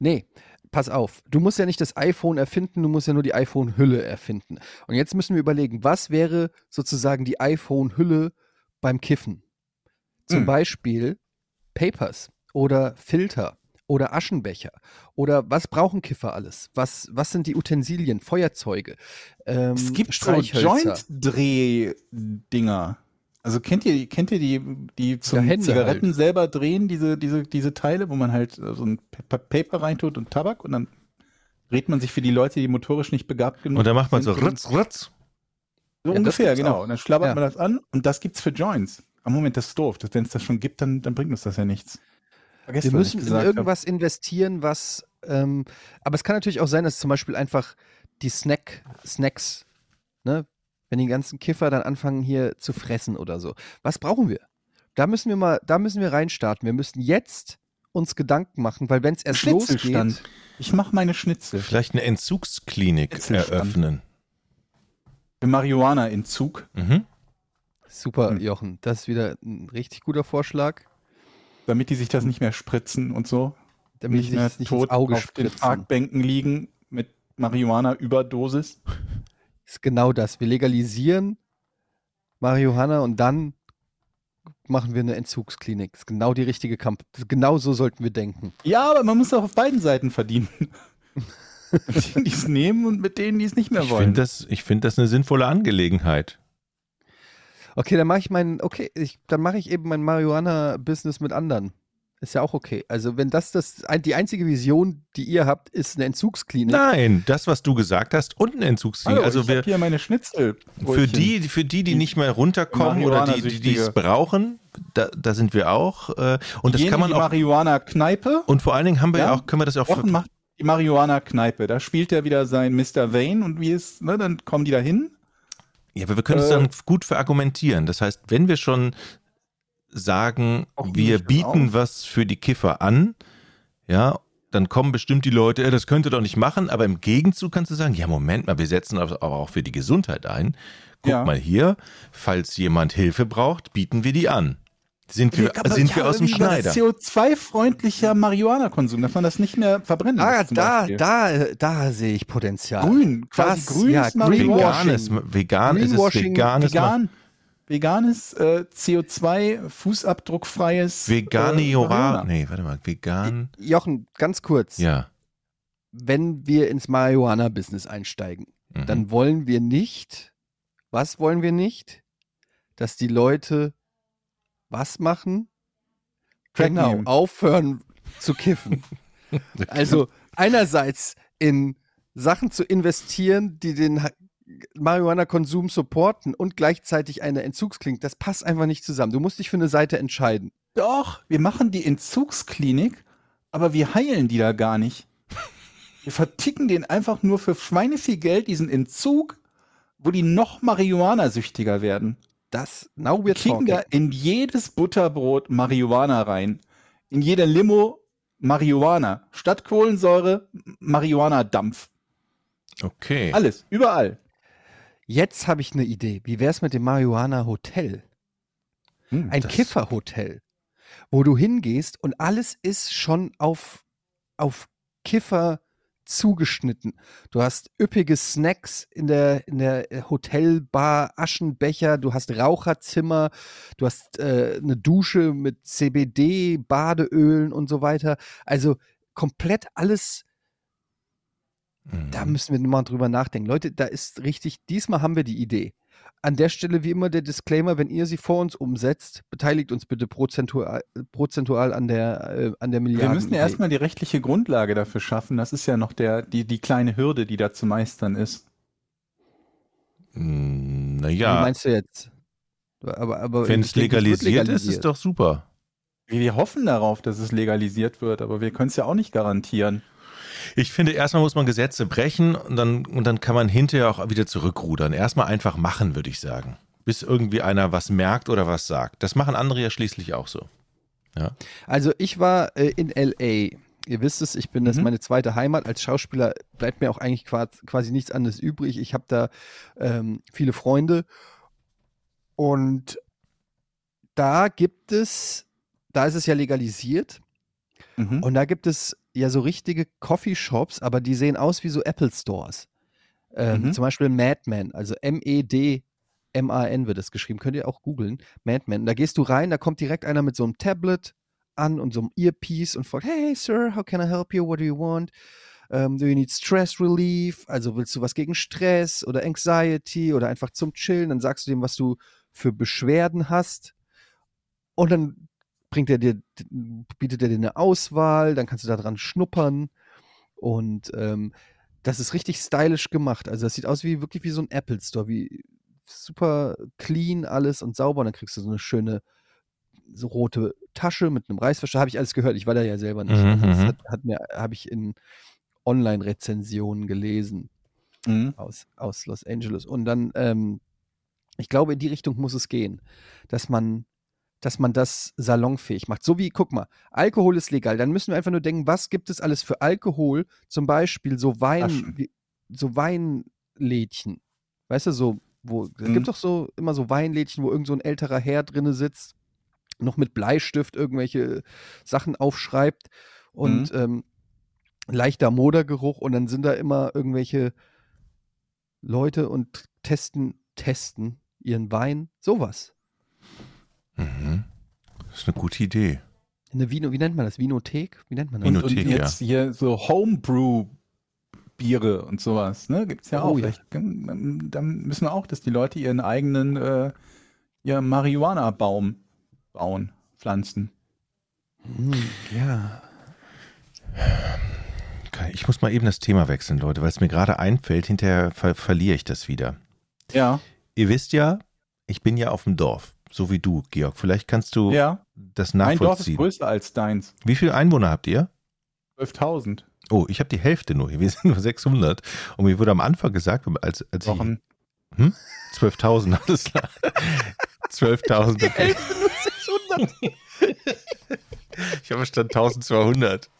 B: Nee, pass auf. Du musst ja nicht das iPhone erfinden, du musst ja nur die iPhone-Hülle erfinden. Und jetzt müssen wir überlegen, was wäre sozusagen die iPhone-Hülle beim Kiffen? Zum
A: Hm.
B: Beispiel Papers oder Filter oder Aschenbecher oder was brauchen Kiffer alles? Was, was sind die Utensilien, Feuerzeuge? Ähm,
A: Es gibt so. Joint-Dreh-Dinger. Also kennt ihr, kennt ihr die, die zum
B: Hände
A: Zigaretten
B: halt.
A: selber drehen, diese, diese, diese Teile, wo man halt so ein Pa- Paper reintut und Tabak und dann dreht man sich für die Leute, die motorisch nicht begabt genug
C: Und dann macht man so
A: sind,
C: ritz, ritz.
A: So
B: Ja,
A: ungefähr, genau.
B: auch.
A: Und dann schlabbert
B: Ja.
A: man das an und das gibt's für Joints. Am Moment, das ist doof. Wenn es das schon gibt, dann, dann bringt uns das ja nichts. Vergesst,
B: Wir müssen in
A: gesagt hab.
B: irgendwas investieren, was. Ähm, aber es kann natürlich auch sein, dass zum Beispiel einfach die Snack, Snacks, ne, wenn die ganzen Kiffer dann anfangen hier zu fressen oder so. Was brauchen wir? Da müssen wir mal, da müssen wir reinstarten. Wir müssen jetzt uns Gedanken machen, weil wenn es erst losgeht,
A: Ich mache meine Schnitzel.
C: Vielleicht eine Entzugsklinik eröffnen.
A: Für Marihuana-Entzug.
C: Mhm.
B: super,
A: Hm.
B: Jochen, das ist wieder ein richtig guter Vorschlag,
A: damit die sich das nicht mehr spritzen und so.
B: damit
A: nicht mehr
B: sich nicht ins
A: tot
B: Auge
A: auf den
B: spritzen.
A: Parkbänken liegen mit Marihuana-Überdosis.
B: Ist genau das. Wir legalisieren Marihuana und dann machen wir eine Entzugsklinik. Das ist genau die richtige Kampagne. Genau so sollten wir denken.
A: Ja, aber man muss auch auf beiden Seiten verdienen. mit denen, die es nehmen und mit denen, die es nicht mehr
C: Ich
A: wollen.
C: finde das, ich find das eine sinnvolle Angelegenheit.
B: Okay, dann mache ich mein, okay, ich, dann mache ich eben mein Marihuana-Business mit anderen. Ist ja auch okay. Also wenn das, das die einzige Vision, die ihr habt, ist eine Entzugsklinik.
C: Nein, das, was du gesagt hast, und eine Entzugsklinik.
A: Hallo,
C: also
A: ich
C: wir,
A: hier meine Schnitzel.
C: für die, für die, die nicht mehr runterkommen oder die, die die es brauchen, da, da sind wir auch. äh, Und das kann man
A: die
C: auch.
A: Marihuana-Kneipe.
C: Und vor allen Dingen haben wir ja
A: Ja,
C: auch, können wir das auch.
A: Macht die Marihuana-Kneipe. Da spielt er wieder sein Mr. Vane und wie es, ne, dann kommen die da hin.
C: Ja, aber wir können es
A: Äh,
C: dann gut verargumentieren. Das heißt, wenn wir schon sagen,
A: Auch
C: wir bieten
A: auf.
C: was für die Kiffer an, ja, dann kommen bestimmt die Leute, äh, das könnt ihr doch nicht machen, aber im Gegenzug kannst du sagen, ja, Moment mal, wir setzen aber aber auch für die Gesundheit ein. Guck
A: Ja.
C: mal hier, falls jemand Hilfe braucht, bieten wir die an. Sind wir,
A: Aber
C: sind
A: ja,
C: wir aus dem Schneider?
A: das CO2-freundlicher Marihuana-Konsum, dass man das nicht mehr verbrennen
B: Ah, da, da, da sehe ich Potenzial.
A: Grün, quasi
B: Das-
A: grünes
B: ja,
A: Marihuana.
C: Veganes, vegan, es ist
B: Greenwashing,
C: veganes.
A: Vegan. Veganes, äh, CO2-fußabdruckfreies
C: Vegane
A: äh. Marihuana.
C: Nee, warte mal. Vegan.
B: Jochen, ganz kurz.
C: Ja.
B: Wenn wir ins Marihuana-Business einsteigen,
C: Mhm.
B: dann wollen wir nicht, was wollen wir nicht? Dass die Leute was machen?
A: Crack
B: genau,
A: nehmen.
B: aufhören zu kiffen. also einerseits in Sachen zu investieren, die den Marihuana-Konsum supporten und gleichzeitig eine Entzugsklinik, das passt einfach nicht zusammen. Du musst dich für eine Seite entscheiden.
A: Doch, wir machen die Entzugsklinik, aber wir heilen die da gar nicht. Wir verticken den einfach nur für Schweine viel Geld, diesen Entzug, wo die noch Marihuana-süchtiger werden.
B: Das, now
A: Wir
B: we're talking.
A: da in jedes Butterbrot Marihuana rein. In jeder Limo Marihuana. Statt Kohlensäure Marihuana-Dampf.
C: Okay.
A: Alles, überall.
B: Jetzt habe ich eine Idee. Wie wäre es mit dem Marihuana-Hotel?
A: Hm,
B: Ein Kifferhotel, wo du hingehst und alles ist schon auf, auf Kiffer zugeschnitten. Du hast üppige Snacks in der, in der äh, Hotelbar, Aschenbecher, du hast Raucherzimmer, du hast äh, eine Dusche mit CBD, Badeölen und so weiter. Also komplett alles
C: Mhm.
B: da müssen wir mal drüber nachdenken. Leute, da ist richtig, diesmal haben wir die Idee. An der Stelle wie immer der Disclaimer, wenn ihr sie vor uns umsetzt, beteiligt uns bitte prozentual, prozentual an der, äh, an der Milliarde.
A: Wir müssen ja erstmal die rechtliche Grundlage dafür schaffen. Das ist ja noch der, die, die kleine Hürde, die da zu meistern ist.
C: Mm,
B: Wie
C: Naja,
B: meinst du jetzt? Aber, aber
C: wenn es
B: wird
C: legalisiert ist, ist
B: legalisiert.
C: doch super.
A: Wir hoffen darauf, dass es legalisiert wird, aber wir können es ja auch nicht garantieren.
C: Ich finde, erstmal muss man Gesetze brechen und dann, und dann kann man hinterher auch wieder zurückrudern. Erstmal einfach machen, würde ich sagen. Bis irgendwie einer was merkt oder was sagt. Das machen andere ja schließlich auch so.
B: Also ich war äh, in LA. Ihr wisst es, ich bin, das ist
A: Mhm.
B: meine zweite Heimat. Als Schauspieler bleibt mir auch eigentlich quasi, quasi nichts anderes übrig. Ich habe da ähm, viele Freunde. Und da gibt es, da ist es ja legalisiert.
A: Mhm.
B: Und da gibt es ja so richtige Coffeeshops, aber die sehen aus wie so Apple Stores. Ähm,
A: Mhm.
B: Zum Beispiel Madman, also M-E-D-M-A-N wird es geschrieben. Könnt ihr auch googeln. Madman. Da gehst du rein, da kommt direkt einer mit so einem Tablet an und so einem Earpiece und fragt, hey Sir, how can I help you? What do you want? Um, do you need stress relief? Also willst du was gegen Stress oder Anxiety oder einfach zum Chillen? Dann sagst du dem, was du für Beschwerden hast. Und dann bringt er dir, bietet er dir eine Auswahl, dann kannst du da dran schnuppern. Und ähm, das ist richtig stylisch gemacht. Also das sieht aus wie wirklich wie so ein Apple Store, wie super clean alles und sauber. Und dann kriegst du so eine schöne so rote Tasche mit einem Reißverschluss. Habe ich alles gehört. Ich war da ja selber nicht.
C: Mhm,
B: Also das
C: mhm.
B: hat, hat mir, habe ich in Online-Rezensionen gelesen
A: Mhm.
B: aus, aus Los Angeles. Und dann, ähm, ich glaube, in die Richtung muss es gehen, dass man, dass man das salonfähig macht. So wie, guck mal, Alkohol ist legal. Dann müssen wir einfach nur denken, was gibt es alles für Alkohol? Zum Beispiel so Wein, wie, so Weinlädchen. Weißt du, so, wo, es
A: Mhm.
B: gibt doch so immer so Weinlädchen, wo irgend so ein älterer Herr drinne sitzt, noch mit Bleistift irgendwelche Sachen aufschreibt und ähm, leichter Modergeruch und dann sind da immer irgendwelche Leute und testen, testen ihren Wein. Sowas.
C: Mhm. Das ist eine gute Idee.
B: Eine Vino, wie nennt man das? Vinothek? Wie nennt man das?
A: Und,
C: Vinothek,
A: und jetzt hier so Homebrew-Biere und sowas, ne? Gibt's ja
B: Oh
A: auch.
B: ja.
A: Dann müssen wir auch, dass die Leute ihren eigenen äh, ja, Marihuana-Baum bauen, pflanzen.
B: Hm, ja.
C: Ich muss mal eben das Thema wechseln, Leute, weil es mir gerade einfällt, hinterher ver verliere ich das wieder.
A: Ja.
C: Ihr wisst ja, ich bin ja auf dem Dorf, so wie du, Georg. Vielleicht kannst du
A: Ja.
C: das
A: Mein Dorf ist
C: nachvollziehen.
A: größer als deins.
C: Wie viele Einwohner habt ihr?
A: 12.000
C: Oh, ich habe die Hälfte nur. Wir sind nur 600. Und mir wurde am Anfang gesagt, als, als ich
A: Wochen.
C: 12.000, alles klar. 12.000. Okay. Ich habe verstanden 1200.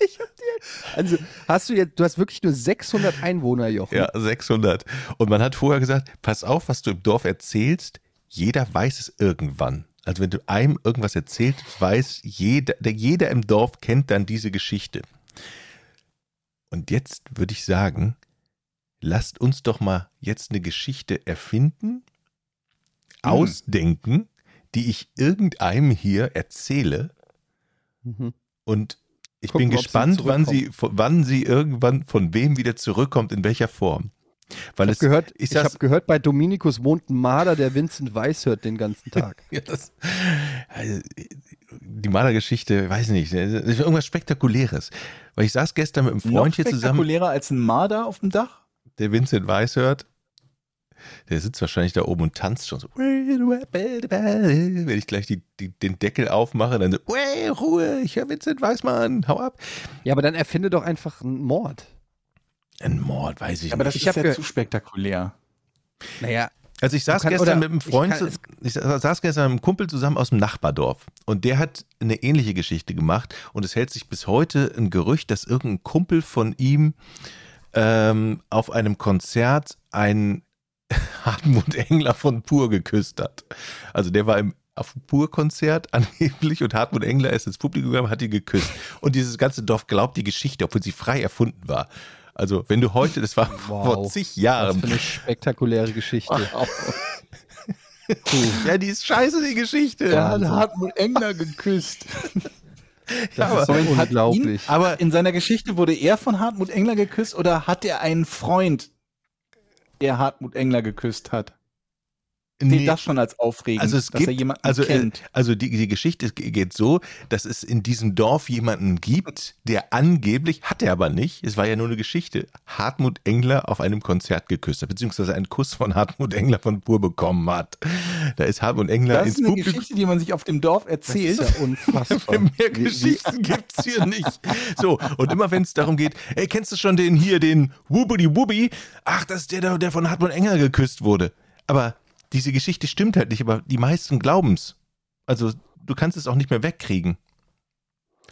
B: Ich hab dir. Also, hast du jetzt, du hast wirklich nur 600 Einwohner, Jochen.
C: Ja, 600. Und man hat vorher gesagt, pass auf, was du im Dorf erzählst, jeder weiß es irgendwann. Also wenn du einem irgendwas erzählst, weiß jeder, der, jeder im Dorf kennt dann diese Geschichte. Und jetzt würde ich sagen, lasst uns doch mal jetzt eine Geschichte erfinden, ausdenken, die ich irgendeinem hier erzähle.
B: Mhm.
C: Und ich
B: Gucken,
C: bin gespannt, wann sie, wann sie irgendwann von wem wieder zurückkommt, in welcher Form. Weil
B: Ich habe gehört,
C: ich
B: hab gehört, bei Dominikus wohnt ein Marder, der Vincent Weiss hört den ganzen Tag.
C: Ja, das, also, die Malergeschichte, weiß nicht, das ist irgendwas Spektakuläres. Weil ich saß gestern mit einem Freund hier zusammen,
A: spektakulärer als ein Marder auf dem Dach?
C: der Vincent Weiss hört. Der sitzt wahrscheinlich da oben und tanzt schon so. Wenn ich gleich die, die, den Deckel aufmache, dann so, "Ui, Ruhe, ich höre Vincent Weißmann, hau ab.
B: Ja, aber dann erfinde doch einfach einen Mord.
C: Ein Mord, weiß ich
A: Aber das
C: nicht.
B: Ich
A: ist ja zu spektakulär.
B: Naja,
C: Also ich saß
B: kann-
C: gestern mit einem
B: ich
C: Freund,
B: kann-
C: zu- ich saß gestern mit einem Kumpel zusammen aus dem Nachbardorf und der hat eine ähnliche Geschichte gemacht und es hält sich bis heute ein Gerücht, dass irgendein Kumpel von ihm ähm, auf einem Konzert einen Hartmut Engler von Pur geküsst hat. Also der war im auf Pur-Konzert angeblich und Hartmut Engler ist ins Publikum gegangen, hat ihn geküsst. Und dieses ganze Dorf glaubt die Geschichte, obwohl sie frei erfunden war. Also wenn du heute, das war vor
B: Wow.
C: zig
B: was
C: Jahren,
B: für eine spektakuläre Geschichte.
C: ja, die ist scheiße, die Geschichte.
B: Ja.
A: hat Hartmut Engler geküsst.
B: Das
C: aber-
B: ist so unglaublich.
A: Ihn, aber in seiner Geschichte wurde er von Hartmut Engler geküsst oder hat er einen Freund, der Hartmut Engler geküsst hat? Zählt
C: Nee,
A: das schon als aufregend,
C: also es
A: dass
C: gibt,
A: er jemanden
C: also, äh,
A: kennt?
C: also die, die Geschichte geht so, dass es in diesem Dorf jemanden gibt, der angeblich, hat er aber nicht, es war ja nur eine Geschichte, Hartmut Engler auf einem Konzert geküsst hat, beziehungsweise einen Kuss von Hartmut Engler von Pur bekommen hat. Da ist Hartmut Engler
A: Das ist eine
C: Publikum.
A: Geschichte, die man sich auf dem Dorf
B: Das
A: erzählt.
B: ist ja unfassbar.
C: Mehr Geschichten gibt's hier nicht. So, und immer wenn es darum geht, ey, kennst du schon den hier, den Wubbidi Wubbi? Ach, das ist der, der der von Hartmut Engler geküsst wurde. Aber diese Geschichte stimmt halt nicht, aber die meisten glauben's. Also, du kannst es auch nicht mehr wegkriegen.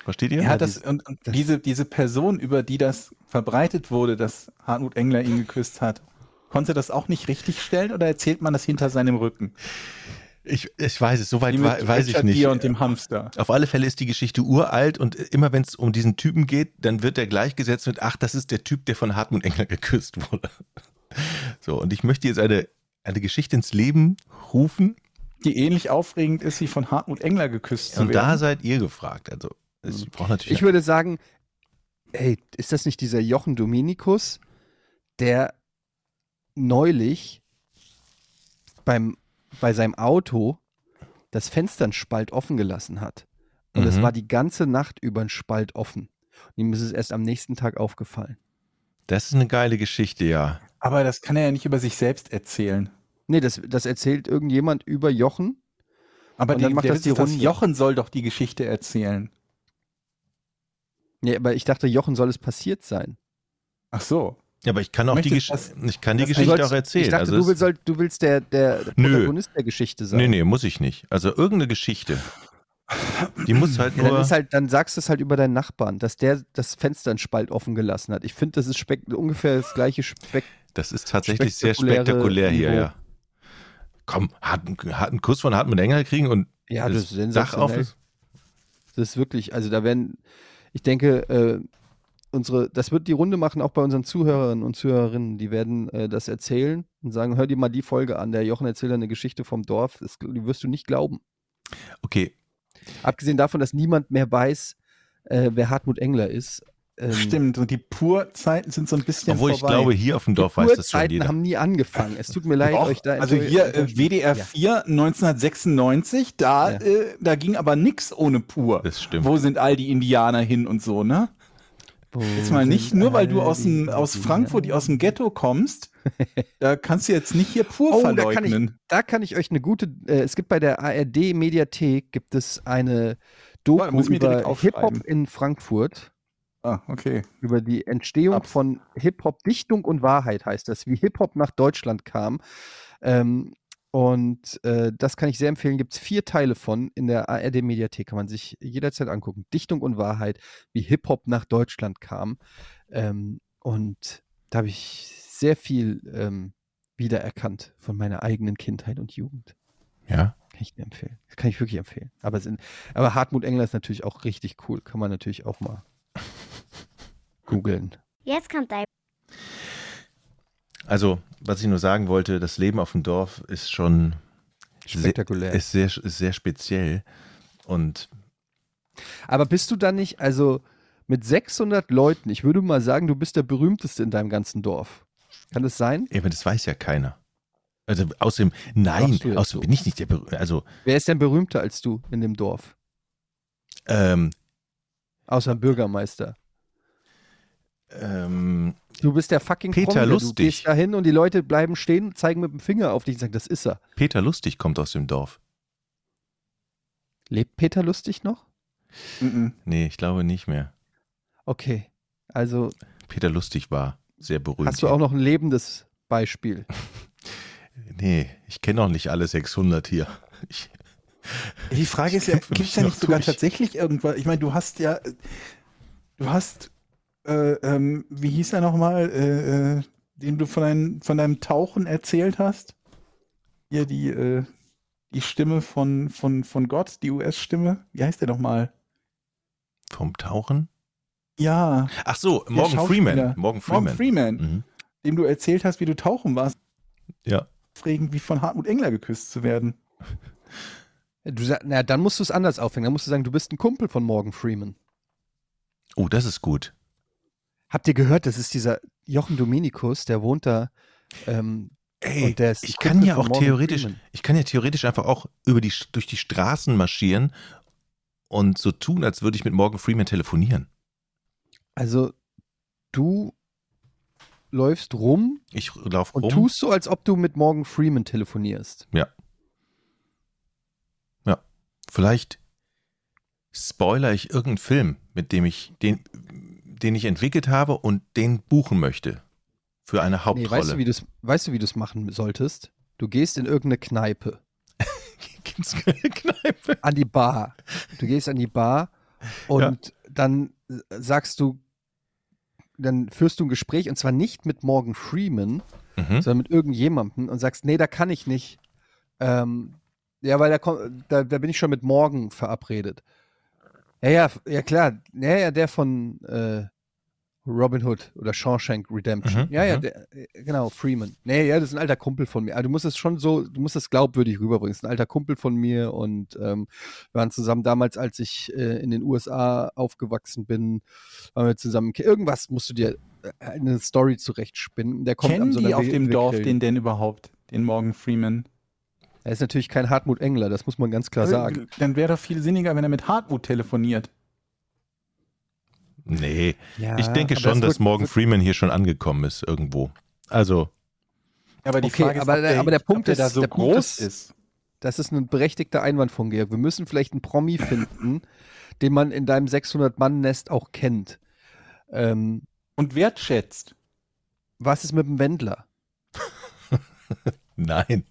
C: Versteht ihr?
A: Ja, das, und, und
B: das-
A: diese, diese Person, über die das verbreitet wurde, dass Hartmut Engler ihn geküsst hat, konnte das auch nicht richtig stellen oder erzählt man das hinter seinem Rücken?
C: Ich, ich weiß es, soweit weiß ich
A: Richard
C: nicht.
A: Gere und dem Hamster.
C: Auf alle Fälle ist die Geschichte uralt und immer wenn es um diesen Typen geht, dann wird er gleichgesetzt mit, ach, das ist der Typ, der von Hartmut Engler geküsst wurde. So, und ich möchte jetzt eine, eine Geschichte ins Leben rufen
A: Die ähnlich aufregend ist, wie von Hartmut Engler geküsst zu
C: und da
A: werden.
C: seid ihr gefragt. Also, braucht natürlich.
B: Ich würde sagen, ey, ist das nicht dieser Jochen Dominikus, der neulich beim, bei seinem Auto das Fenster einen Spalt offen gelassen hat? Und es
C: Mhm.
B: war die ganze Nacht über ein Spalt offen. Und ihm ist es erst am nächsten Tag aufgefallen.
C: das ist eine geile Geschichte, ja.
A: Aber das kann er ja nicht über sich selbst erzählen.
B: Nee, das, das erzählt irgendjemand über Jochen.
A: Aber die,
B: dann macht
A: der
B: das die Runde.
A: Jochen soll doch die Geschichte erzählen.
B: Nee, aber ich dachte, Jochen soll es passiert sein.
A: Ach so.
C: Ja, aber ich kann auch die,
A: Möchtest
C: Gesch
A: das-
C: ich kann die Geschichte
B: sollst-
C: auch erzählen.
B: Ich dachte,
C: also
B: du, willst, soll- du willst der, der
C: Nö.
B: Protagonist der Geschichte sein.
C: nee, nee, muss ich nicht. Also irgendeine Geschichte. Die muss halt
B: Ja, dann,
C: nur.
B: ist halt, dann sagst du es halt über deinen Nachbarn, dass der das Fenster einen Spalt offen gelassen hat. Ich finde, das ist spek ungefähr das gleiche Speck.
C: Das ist tatsächlich sehr spektakulär hier,
B: Niveau.
C: ja. Komm, hat, einen Kuss von Hartmut Engler kriegen und
B: Ja, das ist
C: Dach auf.
B: Das ist wirklich, also da werden, ich denke, äh, unsere, das wird die Runde machen, auch bei unseren Zuhörerinnen und Zuhörerinnen. Die werden äh, das erzählen und sagen, hör dir mal die Folge an. Der Jochen erzählt eine Geschichte vom Dorf. Das die wirst du nicht glauben.
C: Okay,
B: Abgesehen davon, dass niemand mehr weiß, äh, wer Hartmut Engler ist. Ähm,
A: Stimmt. Und die Pur-Zeiten sind so ein bisschen
C: obwohl ich
A: vorbei.
C: glaube, hier auf dem
B: Die
C: Dorf weiß das schon jeder.
B: haben nie angefangen. Es tut mir leid,
A: Doch,
B: euch da
A: also hier äh. WDR
B: Ja.
A: 4 1996, da,
B: Ja.
A: äh, da ging aber nix ohne Pur.
C: Das stimmt.
A: Wo sind all die Indianer hin und so, ne? Jetzt mal nicht, nur weil du aus, dem, aus Frankfurt, aus dem Ghetto kommst, da kannst du jetzt nicht hier pur
B: Oh, da kann ich-
A: verleugnen.
B: Da kann ich euch eine gute, äh, es gibt bei der ARD Mediathek gibt es eine Doku
A: ich direkt
B: über. Hip-Hop in Frankfurt,
A: Ah, okay.
B: über die Entstehung
A: Ab-
B: von Hip-Hop, Dichtung und Wahrheit heißt das, wie Hip-Hop nach Deutschland kam. Ähm, und äh, das kann ich sehr empfehlen. Gibt es vier Teile von in der ARD Mediathek, kann man sich jederzeit angucken. Dichtung und Wahrheit, wie Hip-Hop nach Deutschland kam. Ähm, und da habe ich sehr viel ähm, wiedererkannt von meiner eigenen Kindheit und Jugend.
C: Ja.
B: Kann ich mir empfehlen. Das kann ich wirklich empfehlen. Aber, sind, aber Hartmut Engler ist natürlich auch richtig cool. Kann man natürlich auch mal googeln.
D: Jetzt kommt dein
C: Also, was ich nur sagen wollte, das Leben auf dem Dorf ist schon
B: spektakulär.
C: Ist sehr, ist sehr speziell. Und
B: Aber bist du dann nicht, also mit 600 Leuten, ich würde mal sagen, du bist der berühmteste in deinem ganzen Dorf. Kann das sein?
C: aber das weiß ja keiner. Also außerdem, nein, außerdem
B: so.
C: bin ich nicht der Berühmte. Also,
B: Wer ist denn berühmter als du in dem Dorf?
C: ähm,
B: Außer dem Bürgermeister.
C: ähm,
B: Du bist der fucking
C: Peter
B: Promi, Du
C: Lustig.
B: gehst da hin und die Leute bleiben stehen, zeigen mit dem Finger auf dich und sagen, das ist er.
C: Peter Lustig kommt aus dem Dorf.
B: Lebt Peter Lustig noch?
A: Mhm.
C: Nee, ich glaube nicht mehr.
B: Okay. Also
C: Peter Lustig war sehr berühmt.
B: hast du auch noch ein lebendes Beispiel.
C: Nee, ich kenne auch nicht alle 600 hier. Ich,
A: Die Frage ist ja, gibt es
C: noch
A: nicht sogar
C: durch.
A: tatsächlich irgendwas? Ich meine, du hast ja, du hast, äh, ähm, wie hieß er nochmal, äh, äh, den du von, dein, von deinem Tauchen erzählt hast? Hier die, äh, die Stimme von, von, von Gott, die US-Stimme. Wie heißt der nochmal?
C: vom Tauchen?
A: Ja,
C: Ach so, Morgan. Freeman. Morgan Freeman.
A: Morgan Freeman,
C: Mhm.
A: dem du erzählt hast, wie du tauchen warst.
C: Ja.
A: Aufregend, wie von Hartmut Engler geküsst zu werden.
B: Du sag, na, dann musst du es anders aufhängen. Dann musst du sagen, du bist ein Kumpel von Morgan Freeman.
C: Oh, das ist gut.
B: Habt ihr gehört, das ist dieser Jochen Dominikus, der wohnt da. Ähm,
C: Ey,
B: und der ist
C: ich
B: Kumpel
C: kann ja
B: von
C: auch theoretisch,
B: Freeman.
C: ich kann ja theoretisch einfach auch über die, durch die Straßen marschieren und so tun, als würde ich mit Morgan Freeman telefonieren.
B: Also, du läufst rum
C: Ich laufe
B: und
C: rum.
B: tust so, als ob du mit Morgan Freeman telefonierst.
C: Vielleicht spoiler ich irgendeinen Film, mit dem ich den, den ich entwickelt habe und den buchen möchte für eine
B: Nee,
C: Hauptrolle.
B: weißt du, wie du's, weißt du, wie du es machen solltest? Du gehst in irgendeine Kneipe,
C: Gibt's keine Kneipe?
B: an die Bar. Du gehst an die Bar und dann äh, sagst du, dann führst du ein Gespräch und zwar nicht mit Morgan Freeman,
C: Mhm.
B: sondern mit irgendjemandem und sagst, nee, da kann ich nicht. Ähm, ja, weil da, komm- da, da bin ich schon mit Morgan verabredet. Ja, ja, ja klar. Ja, ja, der von äh, Robin Hood oder Shawshank Redemption.
C: Mhm,
B: ja, ja,
C: mhm.
B: der, äh, genau, Freeman. Nee, ja, das ist ein alter Kumpel von mir. Also du musst es schon so, du musst es glaubwürdig rüberbringen. Das ist ein alter Kumpel von mir und ähm, wir waren zusammen damals, als ich äh, in den USA aufgewachsen bin, waren wir zusammen. Irgendwas musst du dir äh, eine Story zurechtspinnen. Der kommt
A: Kennen
B: an so
A: die auf dem Dorf den denn überhaupt? Den Morgan Freeman?
B: Er ist natürlich kein Hartmut Engler, das muss man ganz klar sagen.
A: Dann wäre doch viel sinniger, wenn er mit Hartmut telefoniert.
C: Nee,
B: Ja,
C: ich denke schon, dass
B: wird-
C: Morgan Freeman hier schon angekommen ist irgendwo. Also,
A: Ja, aber die
B: Okay,
A: Frage ist,
B: aber der- aber der Punkt
A: ob der da
B: ist-
A: so
B: der Punkt
A: groß
B: ist-
A: ist.
B: Das ist ein berechtigter Einwand von Georg. Wir müssen vielleicht einen Promi finden, den man in deinem 600-Mann-Nest auch kennt. Ähm,
A: Und wertschätzt.
B: was ist mit dem Wendler?
C: nein.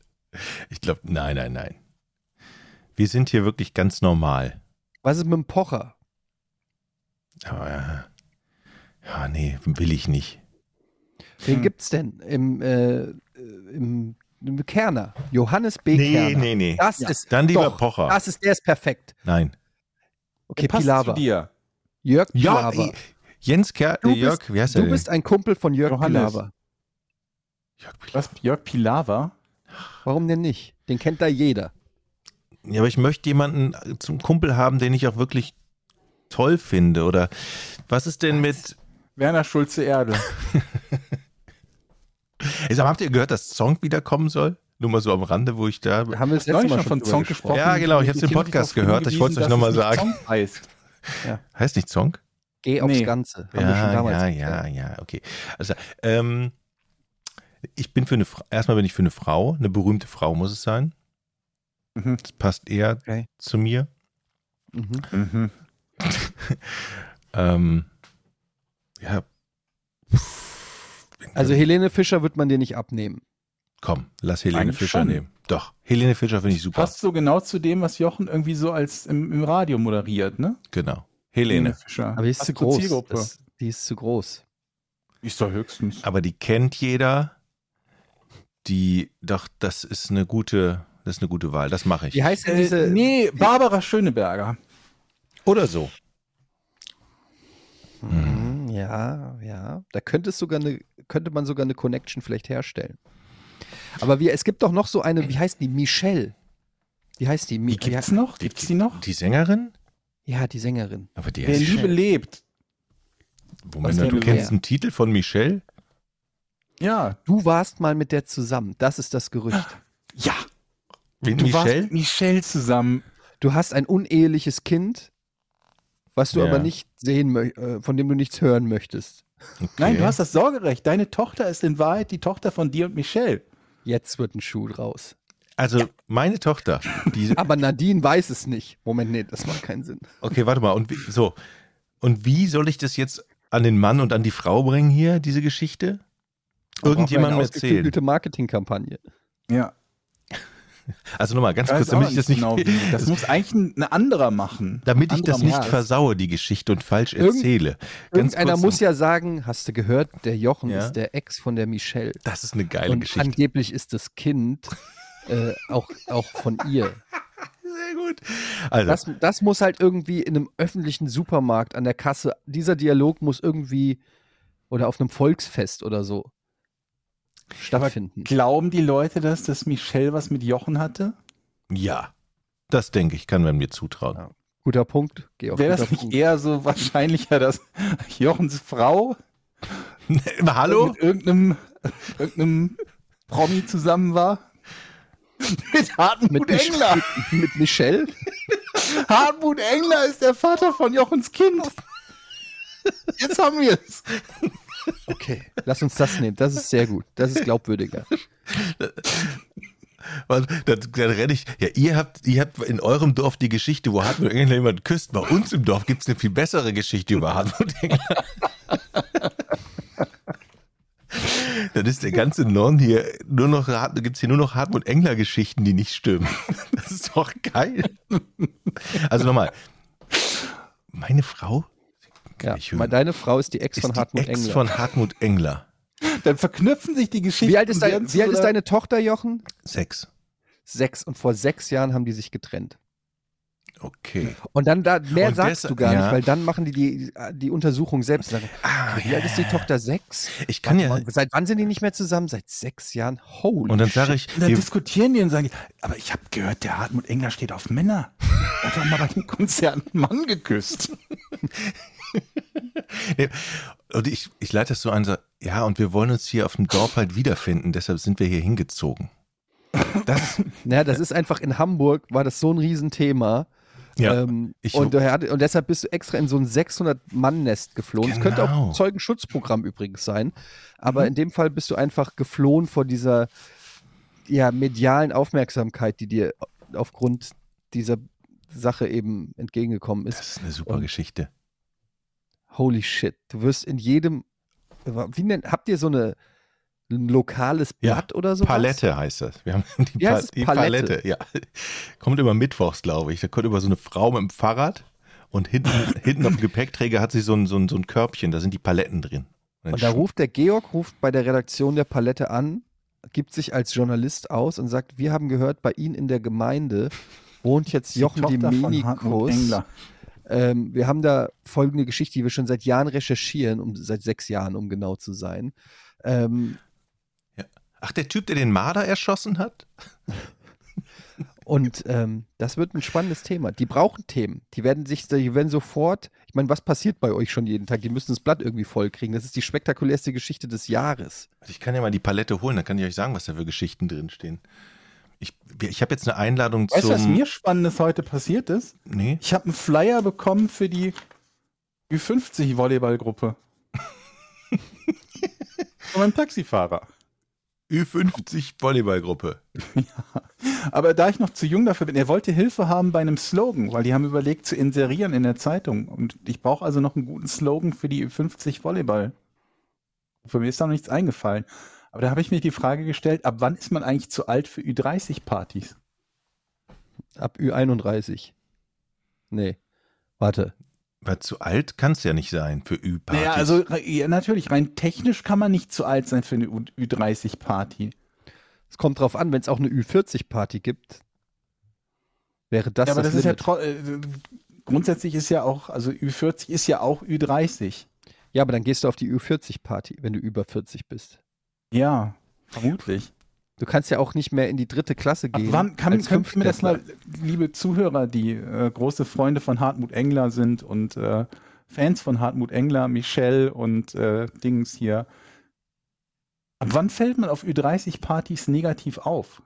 C: Ich glaube, nein, nein, nein. Wir sind hier wirklich ganz normal.
B: Was ist mit dem Pocher?
C: Aber, ja, ja, nee, will ich nicht.
B: Wen
A: Hm.
B: gibt's denn im, äh, im, im Kerner? Johannes B.
C: Nee,
B: Kerner.
C: nee, nee.
B: Das
A: Ja.
B: ist
C: Dann lieber
B: doch,
C: Pocher.
B: Das ist, der ist perfekt.
C: Nein.
B: Okay,
A: Passt
B: Pilawa.
A: zu dir.
B: Jörg
C: Ja,
B: Pilawa.
C: ey, Jens Ker
B: Du
C: äh,
B: bist-
C: Jörg, wie heißt
B: Du
C: der
B: bist ein Kumpel von Jörg
A: Johannes.
B: Pilawa.
C: Jörg Pilawa.
A: Was? Jörg Pilawa?
B: Warum denn nicht? Den kennt da jeder.
C: Ja, aber ich möchte jemanden zum Kumpel haben, den ich auch wirklich toll finde. Oder was ist denn mit.
A: Werner Schulze-Erdel.
C: Ey, sag habt ihr gehört, dass Song wiederkommen soll? Nur mal so am Rande, wo ich da.
B: Da haben wir das letzte
A: Neulich
B: Mal
A: schon von Song
B: gesprochen.
A: gesprochen.
C: Ja, genau, ich hab's im
A: bin
C: Podcast gehört, ich wollte es euch
A: hingewiesen,
C: noch mal
A: dass
C: sagen.
A: Song heißt.
C: Heißt nicht Song?
B: Geh aufs
A: Nee.
B: Ganze. Haben wir
C: ja,
B: schon damals
C: ja, ja, ja, okay. Also, ähm, ich bin für eine erstmal bin ich für eine Frau, eine berühmte Frau muss es sein.
A: Mhm.
C: Das passt eher
B: Okay.
C: zu mir.
B: Mhm.
A: Mhm.
C: Ähm, ja.
B: Also Helene Fischer wird man dir nicht abnehmen.
C: Komm, lass Helene
A: Eigentlich
C: Fischer
A: schon.
C: nehmen. Doch, Helene Fischer finde ich super.
A: Passt so genau zu dem, was Jochen irgendwie so als im, im Radio moderiert, ne?
C: Genau. Helene.
A: Fischer.
B: Aber die ist
A: Passt
B: zu groß.
A: Zielgruppe.
B: Das, die ist zu groß.
A: ist doch höchstens.
C: Aber die kennt jeder. Die, doch, das ist eine gute, das ist eine gute Wahl. Das mache ich.
B: Wie heißt denn
A: Äh,
B: diese?
A: nee, Barbara Schöneberger.
C: Oder so.
B: Hm, ja, ja. Da könnte es sogar eine, könnte man sogar eine Connection vielleicht herstellen. Aber wie, es gibt doch noch so eine, wie heißt die? Michelle. Wie heißt die?
A: Die
B: Mi- ja,
A: gibt's noch? Gibt's die noch?
C: Die Sängerin?
B: ja, die Sängerin.
C: Aber die
A: Wer
C: ist
A: Liebe lebt.
C: Moment, du kennst
B: Wer?
C: einen Titel von Michelle?
A: Ja.
B: Du warst mal mit der zusammen. Das ist das Gerücht.
A: Ja.
C: Mit
A: Du warst
C: Michelle?
A: mit Michelle zusammen.
B: Du hast ein uneheliches Kind, was du
C: Ja.
B: aber nicht sehen mö- äh, von dem du nichts hören möchtest.
C: Okay.
A: Nein, du hast das Sorgerecht. Deine Tochter ist in Wahrheit die Tochter von dir und Michelle.
B: Jetzt wird ein Schuh draus.
C: Also meine Tochter, die,
B: Aber Nadine weiß es nicht. Moment, nee, das macht keinen Sinn.
C: okay, warte mal, und wie, so, und wie soll ich das jetzt an den Mann und an die Frau bringen hier, diese Geschichte? Irgendjemandem
B: eine
C: erzählen.
B: ausgeklügelte Marketingkampagne.
A: Ja.
C: Also nochmal, ganz kurz, damit ich das nicht,
A: genau wie. Das muss eigentlich ein, ein anderer machen.
C: damit ich das nicht versaue, die Geschichte und falsch
B: Irgend-
C: erzähle. Ganz
B: Irgendeiner
C: kurz,
B: muss ja sagen, hast du gehört, der Jochen
C: Ja.
B: ist der Ex von der Michelle.
C: Das ist eine geile
B: Und
C: Geschichte.
B: angeblich ist das Kind äh, auch, auch von ihr.
C: Sehr gut. Also,
B: Das, das muss halt irgendwie in einem öffentlichen Supermarkt an der Kasse, dieser Dialog muss irgendwie oder auf einem Volksfest oder so stattfinden.
A: Glauben die Leute, dass das Michelle was mit Jochen hatte?
C: ja, das denke ich, kann man mir zutrauen.
B: Ja. Guter Punkt.
A: Wäre das nicht
B: Punkt.
A: eher so wahrscheinlicher, dass Jochens Frau
C: Hallo?
A: mit irgendeinem, irgendeinem Promi zusammen war? mit Hartmut
B: Mit, Mich
A: Engler.
B: mit, mit Michelle?
A: Hartmut Engler ist der Vater von Jochens Kind. Jetzt haben wir es.
B: Okay, lass uns das nehmen. Das ist sehr gut. Das ist glaubwürdiger.
C: Dann, dann renne ich. Ja, ihr habt, ihr habt in eurem Dorf die Geschichte, wo Hartmut Engler jemand küsst. Bei uns im Dorf gibt es eine viel bessere Geschichte über Hartmut Engler. Dann ist der ganze Norden hier nur noch, gibt es hier nur noch Hartmut Engler Geschichten, die nicht stimmen. Das ist doch geil. Also nochmal. Meine Frau
B: Ja,
C: ich hören.
B: mal deine Frau ist die Ex
C: ist
B: von
C: die
B: Hartmut
C: Ex
B: Engler.
C: von Hartmut Engler.
A: Dann verknüpfen sich die Geschichten.
B: Wie alt, ist dein, wie alt ist deine Tochter, Jochen?
C: Sechs.
B: Sechs. Und vor sechs Jahren haben die sich getrennt.
C: Okay.
B: Und dann da mehr
C: Und
B: sagst du gar
C: ja.
B: nicht, weil dann machen die die, die Untersuchung selbst. Sagen,
C: Ah,
B: wie alt ist die Tochter? Sechs?
C: Ich kann ja.
B: Warte mal, Seit wann sind die nicht mehr zusammen? Seit sechs Jahren? Holy
C: Und dann
B: shit.
C: sage ich,
A: Und dann
C: wir,
A: diskutieren die und sagen, aber ich habe gehört, der Hartmut Engler steht auf Männer. Er hat doch mal bei dem Konzert einen Mann geküsst.
C: Und ich, ich leite das so ein, so, ja, und wir wollen uns hier auf dem Dorf halt wiederfinden, deshalb sind wir hier hingezogen. Das,
B: Naja, das ist einfach in Hamburg, war das so ein Riesenthema.
C: ja,
B: ähm,
C: ich-
B: und, und deshalb bist du extra in so ein 600-Mann-Nest geflohen. Es könnte auch
C: Genau.
B: ein Zeugenschutzprogramm übrigens sein.
A: Mhm.
B: Aber in dem Fall bist du einfach geflohen vor dieser ja, medialen Aufmerksamkeit, die dir aufgrund dieser Sache eben entgegengekommen ist.
C: das ist eine super
B: Und-
C: Geschichte.
B: Holy shit. Du wirst in jedem. Wie nennt, habt ihr so eine, ein lokales
C: Ja,
B: Blatt oder so?
C: Palette heißt das. Wir haben die,
B: Wie
C: pa die
B: Palette?
C: Palette. Ja. Kommt immer mittwochs, glaube ich. Da kommt immer so eine Frau mit dem Fahrrad und hinten, hinten auf dem Gepäckträger hat sie so ein, so, ein, so ein Körbchen, da sind die Paletten drin. dann
B: Und da ruft der Georg ruft bei der Redaktion der Palette an, gibt sich als Journalist aus und sagt, wir haben gehört, bei Ihnen in der Gemeinde wohnt jetzt Jochen
A: Die
B: Ähm, wir haben da folgende Geschichte, die wir schon seit Jahren recherchieren, um seit sechs Jahren, um genau zu sein. Ähm,
C: Ach, der Typ, der den Marder erschossen hat?
B: und ähm, das wird ein spannendes Thema. Die brauchen Themen. Die werden sich, die werden sofort, ich meine, was passiert bei euch schon jeden Tag? Die müssen das Blatt irgendwie vollkriegen. Das ist die spektakulärste Geschichte des Jahres.
C: Ich kann ja mal die Palette holen, dann kann ich euch sagen, was da für Geschichten drinstehen. Ich, ich habe jetzt eine Einladung
A: Weißt du, was mir Spannendes heute passiert ist?
C: nee?
A: Ich habe einen Flyer bekommen für die Ü50-Volleyballgruppe. Von meinem Taxifahrer.
C: Ü50 Volleyballgruppe.
A: Aber da ich noch zu jung dafür bin, er wollte Hilfe haben bei einem Slogan, weil die haben überlegt zu inserieren in der Zeitung. Und ich brauche also noch einen guten Slogan für die Ü50 Volleyball. Für mir ist da noch nichts eingefallen. Aber da habe ich mir die Frage gestellt, ab wann ist man eigentlich zu alt für Ü30-Partys?
B: Ab Ü31. Nee. Warte.
C: Weil zu alt kann es ja nicht sein für Ü-Partys.
A: Naja, also ja, natürlich, rein technisch kann man nicht zu alt sein für eine Ü- Ü30-Party.
B: Es kommt drauf an, wenn es auch eine Ü40-Party gibt, wäre das
A: Ja, aber
B: das,
A: das ist ja
B: Limit.
A: tro- äh, grundsätzlich ist ja auch, also Ü40 ist ja auch Ü30.
B: Ja, aber dann gehst du auf die Ü40-Party, wenn du über 40 bist.
A: Ja, vermutlich.
B: Du kannst ja auch nicht mehr in die dritte Klasse
A: Ab
B: gehen.
A: wann kann,
B: als
A: könnt mir das mal, liebe Zuhörer, die äh, große Freunde von Hartmut Engler sind und äh, Fans von Hartmut Engler, Michelle und äh, Dings hier. Ab wann fällt man auf Ü30-Partys negativ auf?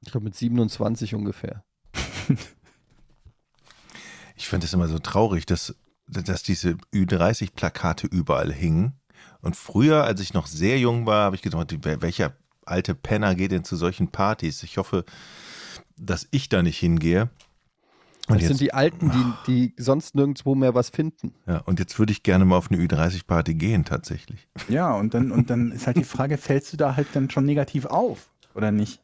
B: Ich glaube mit 27 ungefähr.
C: Ich finde es immer so traurig, dass, dass diese Ü30-Plakate überall hingen. Und früher, als ich noch sehr jung war, habe ich gedacht, welcher alte Penner geht denn zu solchen Partys? Ich hoffe, dass ich da nicht hingehe. Und
B: Das sind
C: jetzt,
B: die Alten, die, die sonst nirgendwo mehr was finden.
C: ja, und jetzt würde ich gerne mal auf eine Ü30-Party gehen, tatsächlich.
A: Ja, und dann, und dann ist halt die Frage, fällst du da halt dann schon negativ auf oder nicht?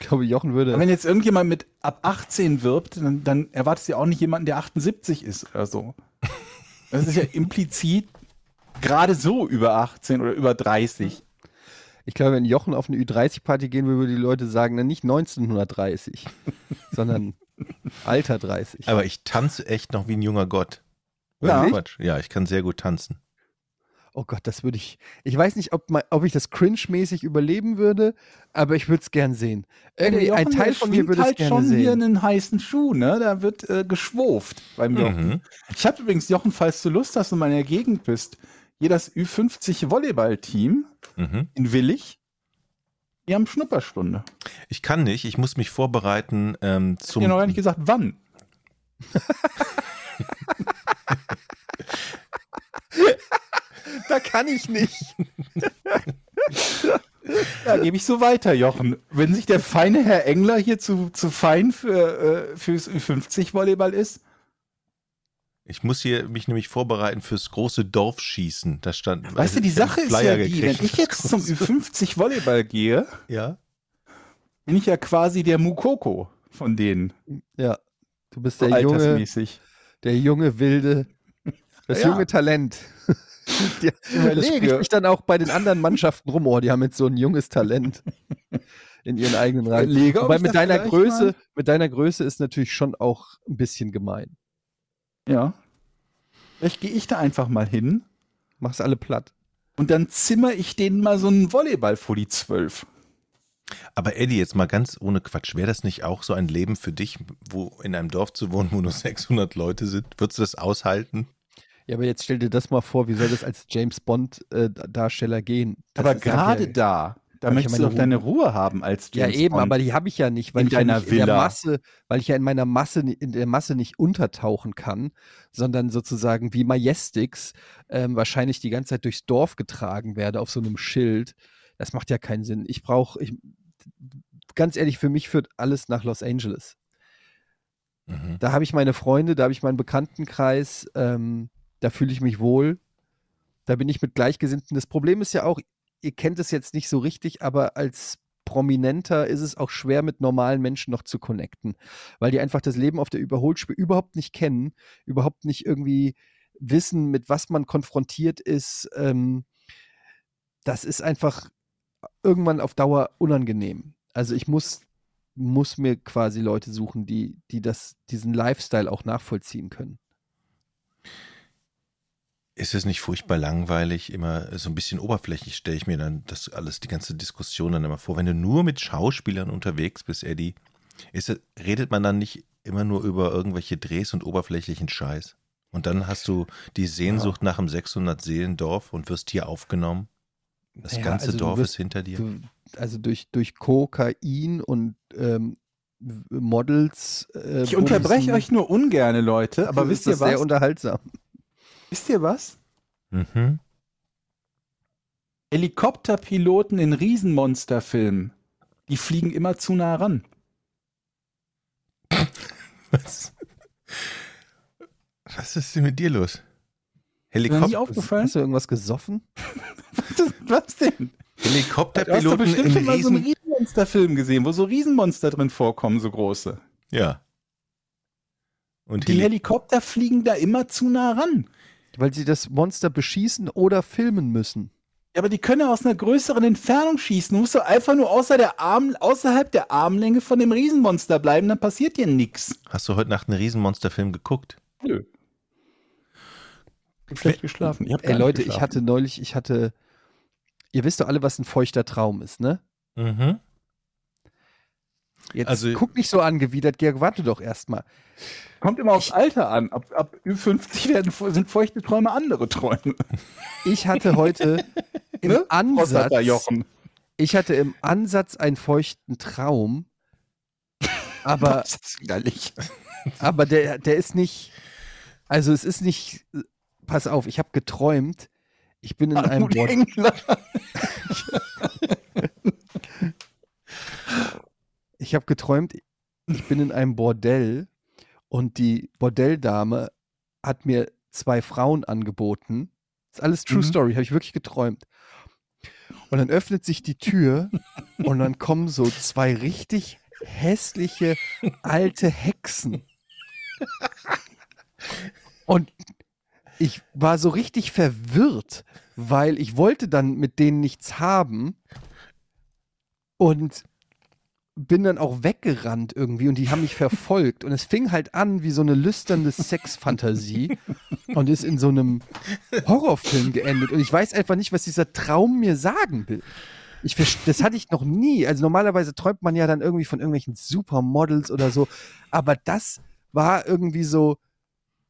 B: Ich glaube, Jochen würde.
A: Aber wenn jetzt irgendjemand mit ab 18 wirbt, dann, dann erwartest du ja auch nicht jemanden, der 78 ist oder so. Das ist ja implizit gerade so über 18 oder über 30.
B: Ich glaube, wenn Jochen auf eine Ü30-Party gehen würde, würden die Leute sagen, dann nicht 1930, sondern Alter 30.
C: Aber ich tanze echt noch wie ein junger Gott.
A: Ja.
C: Quatsch. Ja, ich kann sehr gut tanzen.
B: Oh Gott, das würde ich. Ich weiß nicht, ob, mal, ob ich das cringe-mäßig überleben würde, aber ich würde es gern sehen. Irgendwie
A: Der
B: ein
A: Jochen,
B: Teil von mir würde es
A: halt
B: gerne
A: schon hier einen heißen Schuh, ne? Da wird äh, geschwurft beim Jochen.
C: Mhm.
A: Ich habe übrigens, Jochen, falls du Lust hast und mal in der Gegend bist, hier das Ü50 Volleyball-Team
C: Mhm.
A: in Willig, die haben Schnupperstunde.
C: Ich kann nicht, ich muss mich vorbereiten ähm,
A: Ich
C: zum.
A: habe noch gar nicht gesagt, wann.
B: Da kann ich nicht.
A: Ja, gebe ich so weiter, Jochen. Wenn sich der feine Herr Engler hier zu, zu fein für, äh, fürs Ü50-Volleyball ist,
C: Ich muss hier mich nämlich vorbereiten fürs große Dorfschießen. Da stand.
A: weißt du, die Sache ist ja die,
C: gekriegt.
A: wenn ich jetzt zum Ü50-Volleyball gehe,
C: Ja.
A: bin ich ja quasi der Mukoko von denen.
B: Ja, du bist
A: So
B: der junge, der junge wilde, das
A: Ja.
B: junge Talent. Die, das
A: Überlege.
B: spricht mich dann auch bei den anderen Mannschaften rum. Oh, die haben jetzt so ein junges Talent in ihren eigenen Reihen.
A: Überlege,
B: Wobei mit deiner Größe,
A: mal-
B: mit deiner Größe ist natürlich schon auch ein bisschen gemein.
A: Ja. Vielleicht gehe ich da einfach mal hin
B: Mach's alle platt.
A: und dann zimmer ich denen mal so einen Volleyball vor die Zwölf.
C: Aber Eddie, jetzt mal ganz ohne Quatsch. Wäre das nicht auch so ein Leben für dich, wo in einem Dorf zu wohnen, wo nur 600 Leute sind? Würdest du das aushalten?
B: Ja, aber jetzt stell dir das mal vor, wie soll das als James Bond äh, Darsteller gehen? Das
A: Aber gerade
B: ja,
A: da, da
B: ich
A: möchtest
B: ja
A: du doch
B: meine
A: deine Ruhe haben als
B: Ja,
A: James
B: eben,
A: Bond.
B: aber die habe ich ja nicht, weil
A: In
B: ich ja
A: deiner
B: nicht in der
A: Villa.
B: Masse, weil ich ja in meiner Masse, in der Masse nicht untertauchen kann, sondern sozusagen wie Majestix ähm, wahrscheinlich die ganze Zeit durchs Dorf getragen werde auf so einem Schild. Das macht ja keinen Sinn. Ich brauche, ich, ganz ehrlich, für mich führt alles nach Los Angeles.
C: Mhm.
B: Da habe ich meine Freunde, da habe ich meinen Bekanntenkreis, ähm, da fühle ich mich wohl. Da bin ich mit Gleichgesinnten. Das Problem ist ja auch, ihr kennt es jetzt nicht so richtig, aber als Prominenter ist es auch schwer, mit normalen Menschen noch zu connecten, weil die einfach das Leben auf der Überholspur überhaupt nicht kennen, überhaupt nicht irgendwie wissen, mit was man konfrontiert ist. Ähm, das ist einfach irgendwann auf Dauer unangenehm. Also ich muss, muss mir quasi Leute suchen, die, die das, diesen Lifestyle auch nachvollziehen können.
C: Ist es nicht furchtbar langweilig, immer so ein bisschen oberflächlich stelle ich mir dann das alles, die ganze Diskussion dann immer vor. Wenn du nur mit Schauspielern unterwegs bist, Eddie, ist, es- redet man dann nicht immer nur über irgendwelche Drehs und oberflächlichen Scheiß? Und dann hast du die Sehnsucht nach einem 600-Seelendorf und wirst hier aufgenommen. Das
B: Naja,
C: ganze
B: also
C: Dorf
B: wirst-
C: ist hinter dir.
B: Du, also durch, durch Kokain und ähm, Models. Äh,
A: ich unterbreche euch nur ungerne, Leute, aber wisst ihr
B: das sehr
A: was?
B: unterhaltsam.
A: Wisst ihr was?
C: Mhm.
A: Helikopterpiloten in Riesenmonsterfilmen, die fliegen immer zu nah ran.
C: Was? Was ist denn mit dir los?
A: Ist dir
C: Helikopter,
A: aufgefallen?
B: Hast du irgendwas gesoffen?
A: Was denn? Du hast doch
C: Helikopterpiloten
A: bestimmt
C: in
A: schon mal so einen
C: Riesen...
A: Riesenmonsterfilm gesehen, wo so Riesenmonster drin vorkommen, so große.
C: Ja. Und
A: Die
C: Heli
A: Helikopter fliegen da immer zu nah ran.
B: Weil sie das Monster beschießen oder filmen müssen.
A: Ja, aber die können aus einer größeren Entfernung schießen. Du musst doch einfach nur außer der Arm, außerhalb der Armlänge von dem Riesenmonster bleiben, dann passiert dir nichts.
C: Hast du heute Nacht einen Riesenmonsterfilm geguckt?
A: Nö. Ich hab schlecht geschlafen. Ich hab
B: Ey Leute,
A: nicht
B: ich hatte neulich, ich hatte, ihr wisst doch alle, was ein feuchter Traum ist, ne?
C: Mhm.
B: Jetzt
C: Also-
B: guck nicht so angewidert, Georg, warte doch erstmal.
A: Kommt immer aufs Alter an. Ab, ab Ü50 werden, sind feuchte Träume andere Träume.
B: Ich hatte heute im
A: Ne?
B: Ansatz, ich hatte im Ansatz einen feuchten Traum, aber,
A: Das ist widerlich.
B: aber der, der ist nicht, also es ist nicht, pass auf, ich habe geträumt, ich bin in einem
A: Armut
B: Bord
A: Engler.
B: Ich habe geträumt, ich bin in einem Bordell und die Bordelldame hat mir zwei Frauen angeboten. Das ist alles True
A: Mhm.
B: Story, habe ich wirklich geträumt. Und dann öffnet sich die Tür und dann kommen so zwei richtig hässliche alte Hexen. Und ich war so richtig verwirrt, weil ich wollte dann mit denen nichts haben und bin dann auch weggerannt irgendwie und die haben mich verfolgt und es fing halt an wie so eine lüsternde Sexfantasie und ist in so einem Horrorfilm geendet und ich weiß einfach nicht, was dieser Traum mir sagen will. Ich das hatte ich noch nie. Also normalerweise träumt man ja dann irgendwie von irgendwelchen Supermodels oder so, aber das war irgendwie so,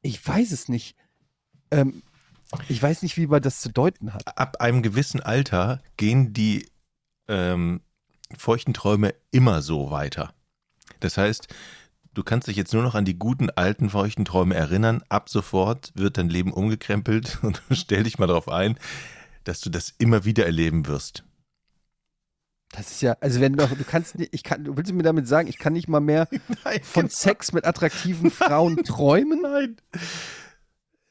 B: ich weiß es nicht. Ähm, ich weiß nicht, wie man das zu deuten hat.
C: Ab einem gewissen Alter gehen die ähm, feuchten Träume immer so weiter. Das heißt, du kannst dich jetzt nur noch an die guten alten feuchten Träume erinnern. Ab sofort wird dein Leben umgekrempelt und stell dich mal darauf ein, dass du das immer wieder erleben wirst.
B: Das ist ja, also wenn du, du kannst nicht, ich kann, du willst mir damit sagen, ich kann nicht mal mehr
C: Nein,
B: von Sex mit attraktiven Frauen träumen?
C: Nein.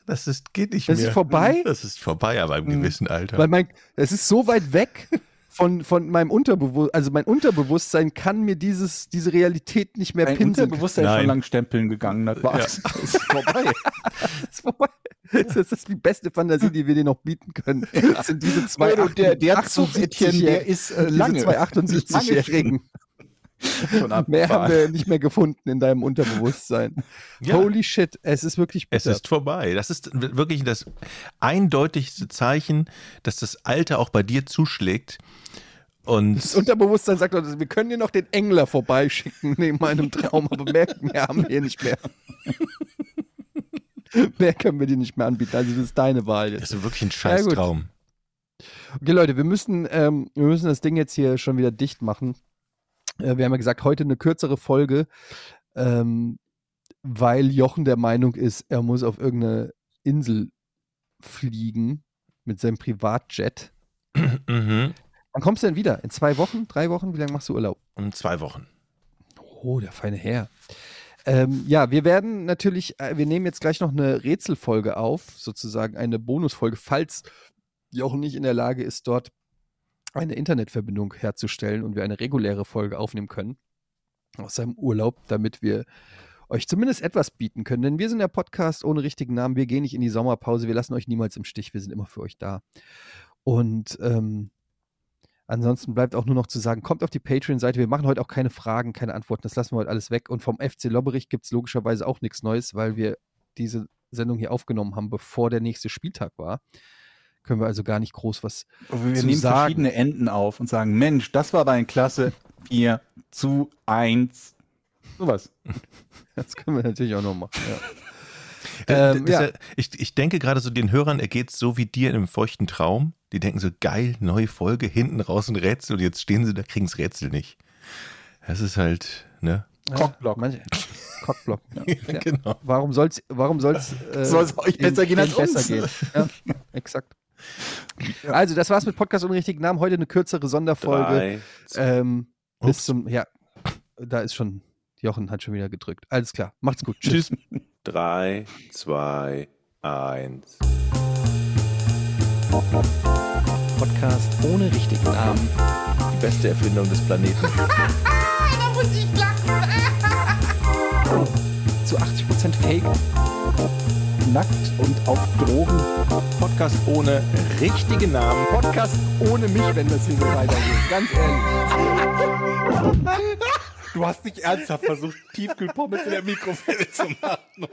C: Das ist, geht nicht
B: Das
C: mehr.
B: ist vorbei?
C: Das ist vorbei, aber im
B: Mhm.
C: gewissen Alter.
B: Weil mein, es ist so weit weg von, von meinem Unterbewusstsein, also mein Unterbewusstsein kann mir dieses, diese Realität nicht mehr
A: Ein
B: pinseln.
A: Unterbewusstsein ist schon lang stempeln gegangen. Das war's. Das ist vorbei.
B: Das ist vorbei. Das ist die beste Fantasie, die wir dir noch bieten können. Das sind diese zwei
A: Leute, der, der Zug,
B: 78
A: Etienne, der ist äh,
B: diese
A: lange.
B: zwei 78-Jährigen. Mehr haben wir nicht mehr gefunden in deinem Unterbewusstsein.
C: Ja.
B: Holy shit, es ist wirklich
C: Es
B: bitter.
C: ist vorbei. Das ist wirklich das eindeutigste Zeichen, dass das Alter auch bei dir zuschlägt. Und
B: Das Unterbewusstsein sagt doch, wir können dir noch den Engler vorbeischicken neben meinem Traum, aber mehr, mehr haben wir hier nicht mehr. mehr können wir dir nicht mehr anbieten. Also das ist deine Wahl
C: das
B: jetzt.
C: ist wirklich ein
B: Ja, gut.
C: Scheißtraum.
B: Okay, Leute, wir müssen, ähm, wir müssen das Ding jetzt hier schon wieder dicht machen. Äh, wir haben ja gesagt, heute eine kürzere Folge, ähm, weil Jochen der Meinung ist, er muss auf irgendeine Insel fliegen mit seinem Privatjet.
C: mhm.
B: Wann kommst du denn wieder? In zwei Wochen? Drei Wochen? Wie lange machst du Urlaub?
C: Um zwei Wochen.
B: Oh, der feine Herr. Ähm, ja, wir werden natürlich, äh, wir nehmen jetzt gleich noch eine Rätselfolge auf, sozusagen eine Bonusfolge, falls Jochen nicht in der Lage ist, dort eine Internetverbindung herzustellen und wir eine reguläre Folge aufnehmen können aus seinem Urlaub, damit wir euch zumindest etwas bieten können. Denn wir sind der Podcast ohne richtigen Namen. Wir gehen nicht in die Sommerpause. Wir lassen euch niemals im Stich. Wir sind immer für euch da. Und ähm, ansonsten bleibt auch nur noch zu sagen, kommt auf die Patreon-Seite. Wir machen heute auch keine Fragen, keine Antworten. Das lassen wir heute alles weg. Und vom FC Lobberich gibt es logischerweise auch nichts Neues, weil wir diese Sendung hier aufgenommen haben, bevor der nächste Spieltag war. Können wir also gar nicht groß was
A: Wir
B: zu
A: nehmen
B: sagen.
A: verschiedene Enden auf und sagen, Mensch, das war dein Klasse 4 zu 1. Sowas.
B: Das können wir natürlich auch noch machen. Ja. Ähm, ja.
C: ja. ich, ich denke gerade so den Hörern ergeht es so wie dir in einem feuchten Traum. Die denken so, geil, neue Folge, hinten raus ein Rätsel und jetzt stehen sie da, kriegen das Rätsel nicht. Das ist halt, ne?
A: Cockblock.
B: Manche, Cockblock. Ja. Ja.
C: genau.
B: Warum soll's, warum soll's, äh,
A: Soll's euch besser gehen als uns?
B: besser gehen? Ja, exakt. Also, das war's mit Podcast ohne richtigen Namen. Heute eine kürzere Sonderfolge.
E: Drei,
B: Ähm, bis zum, ja, da ist schon, Jochen hat schon wieder gedrückt. Alles klar. Macht's gut.
C: Tschüss.
E: Drei, zwei, eins.
B: Podcast ohne richtigen Namen.
C: Die beste Erfindung des Planeten.
B: Zu 80% Fake.
A: Nackt und auf Drogen.
C: Podcast ohne richtigen Namen.
B: Podcast ohne mich, wenn das hier so weitergeht. Ganz ehrlich.
A: Du hast nicht ernsthaft versucht, Tiefkühlpommes in der Mikrowelle zu machen.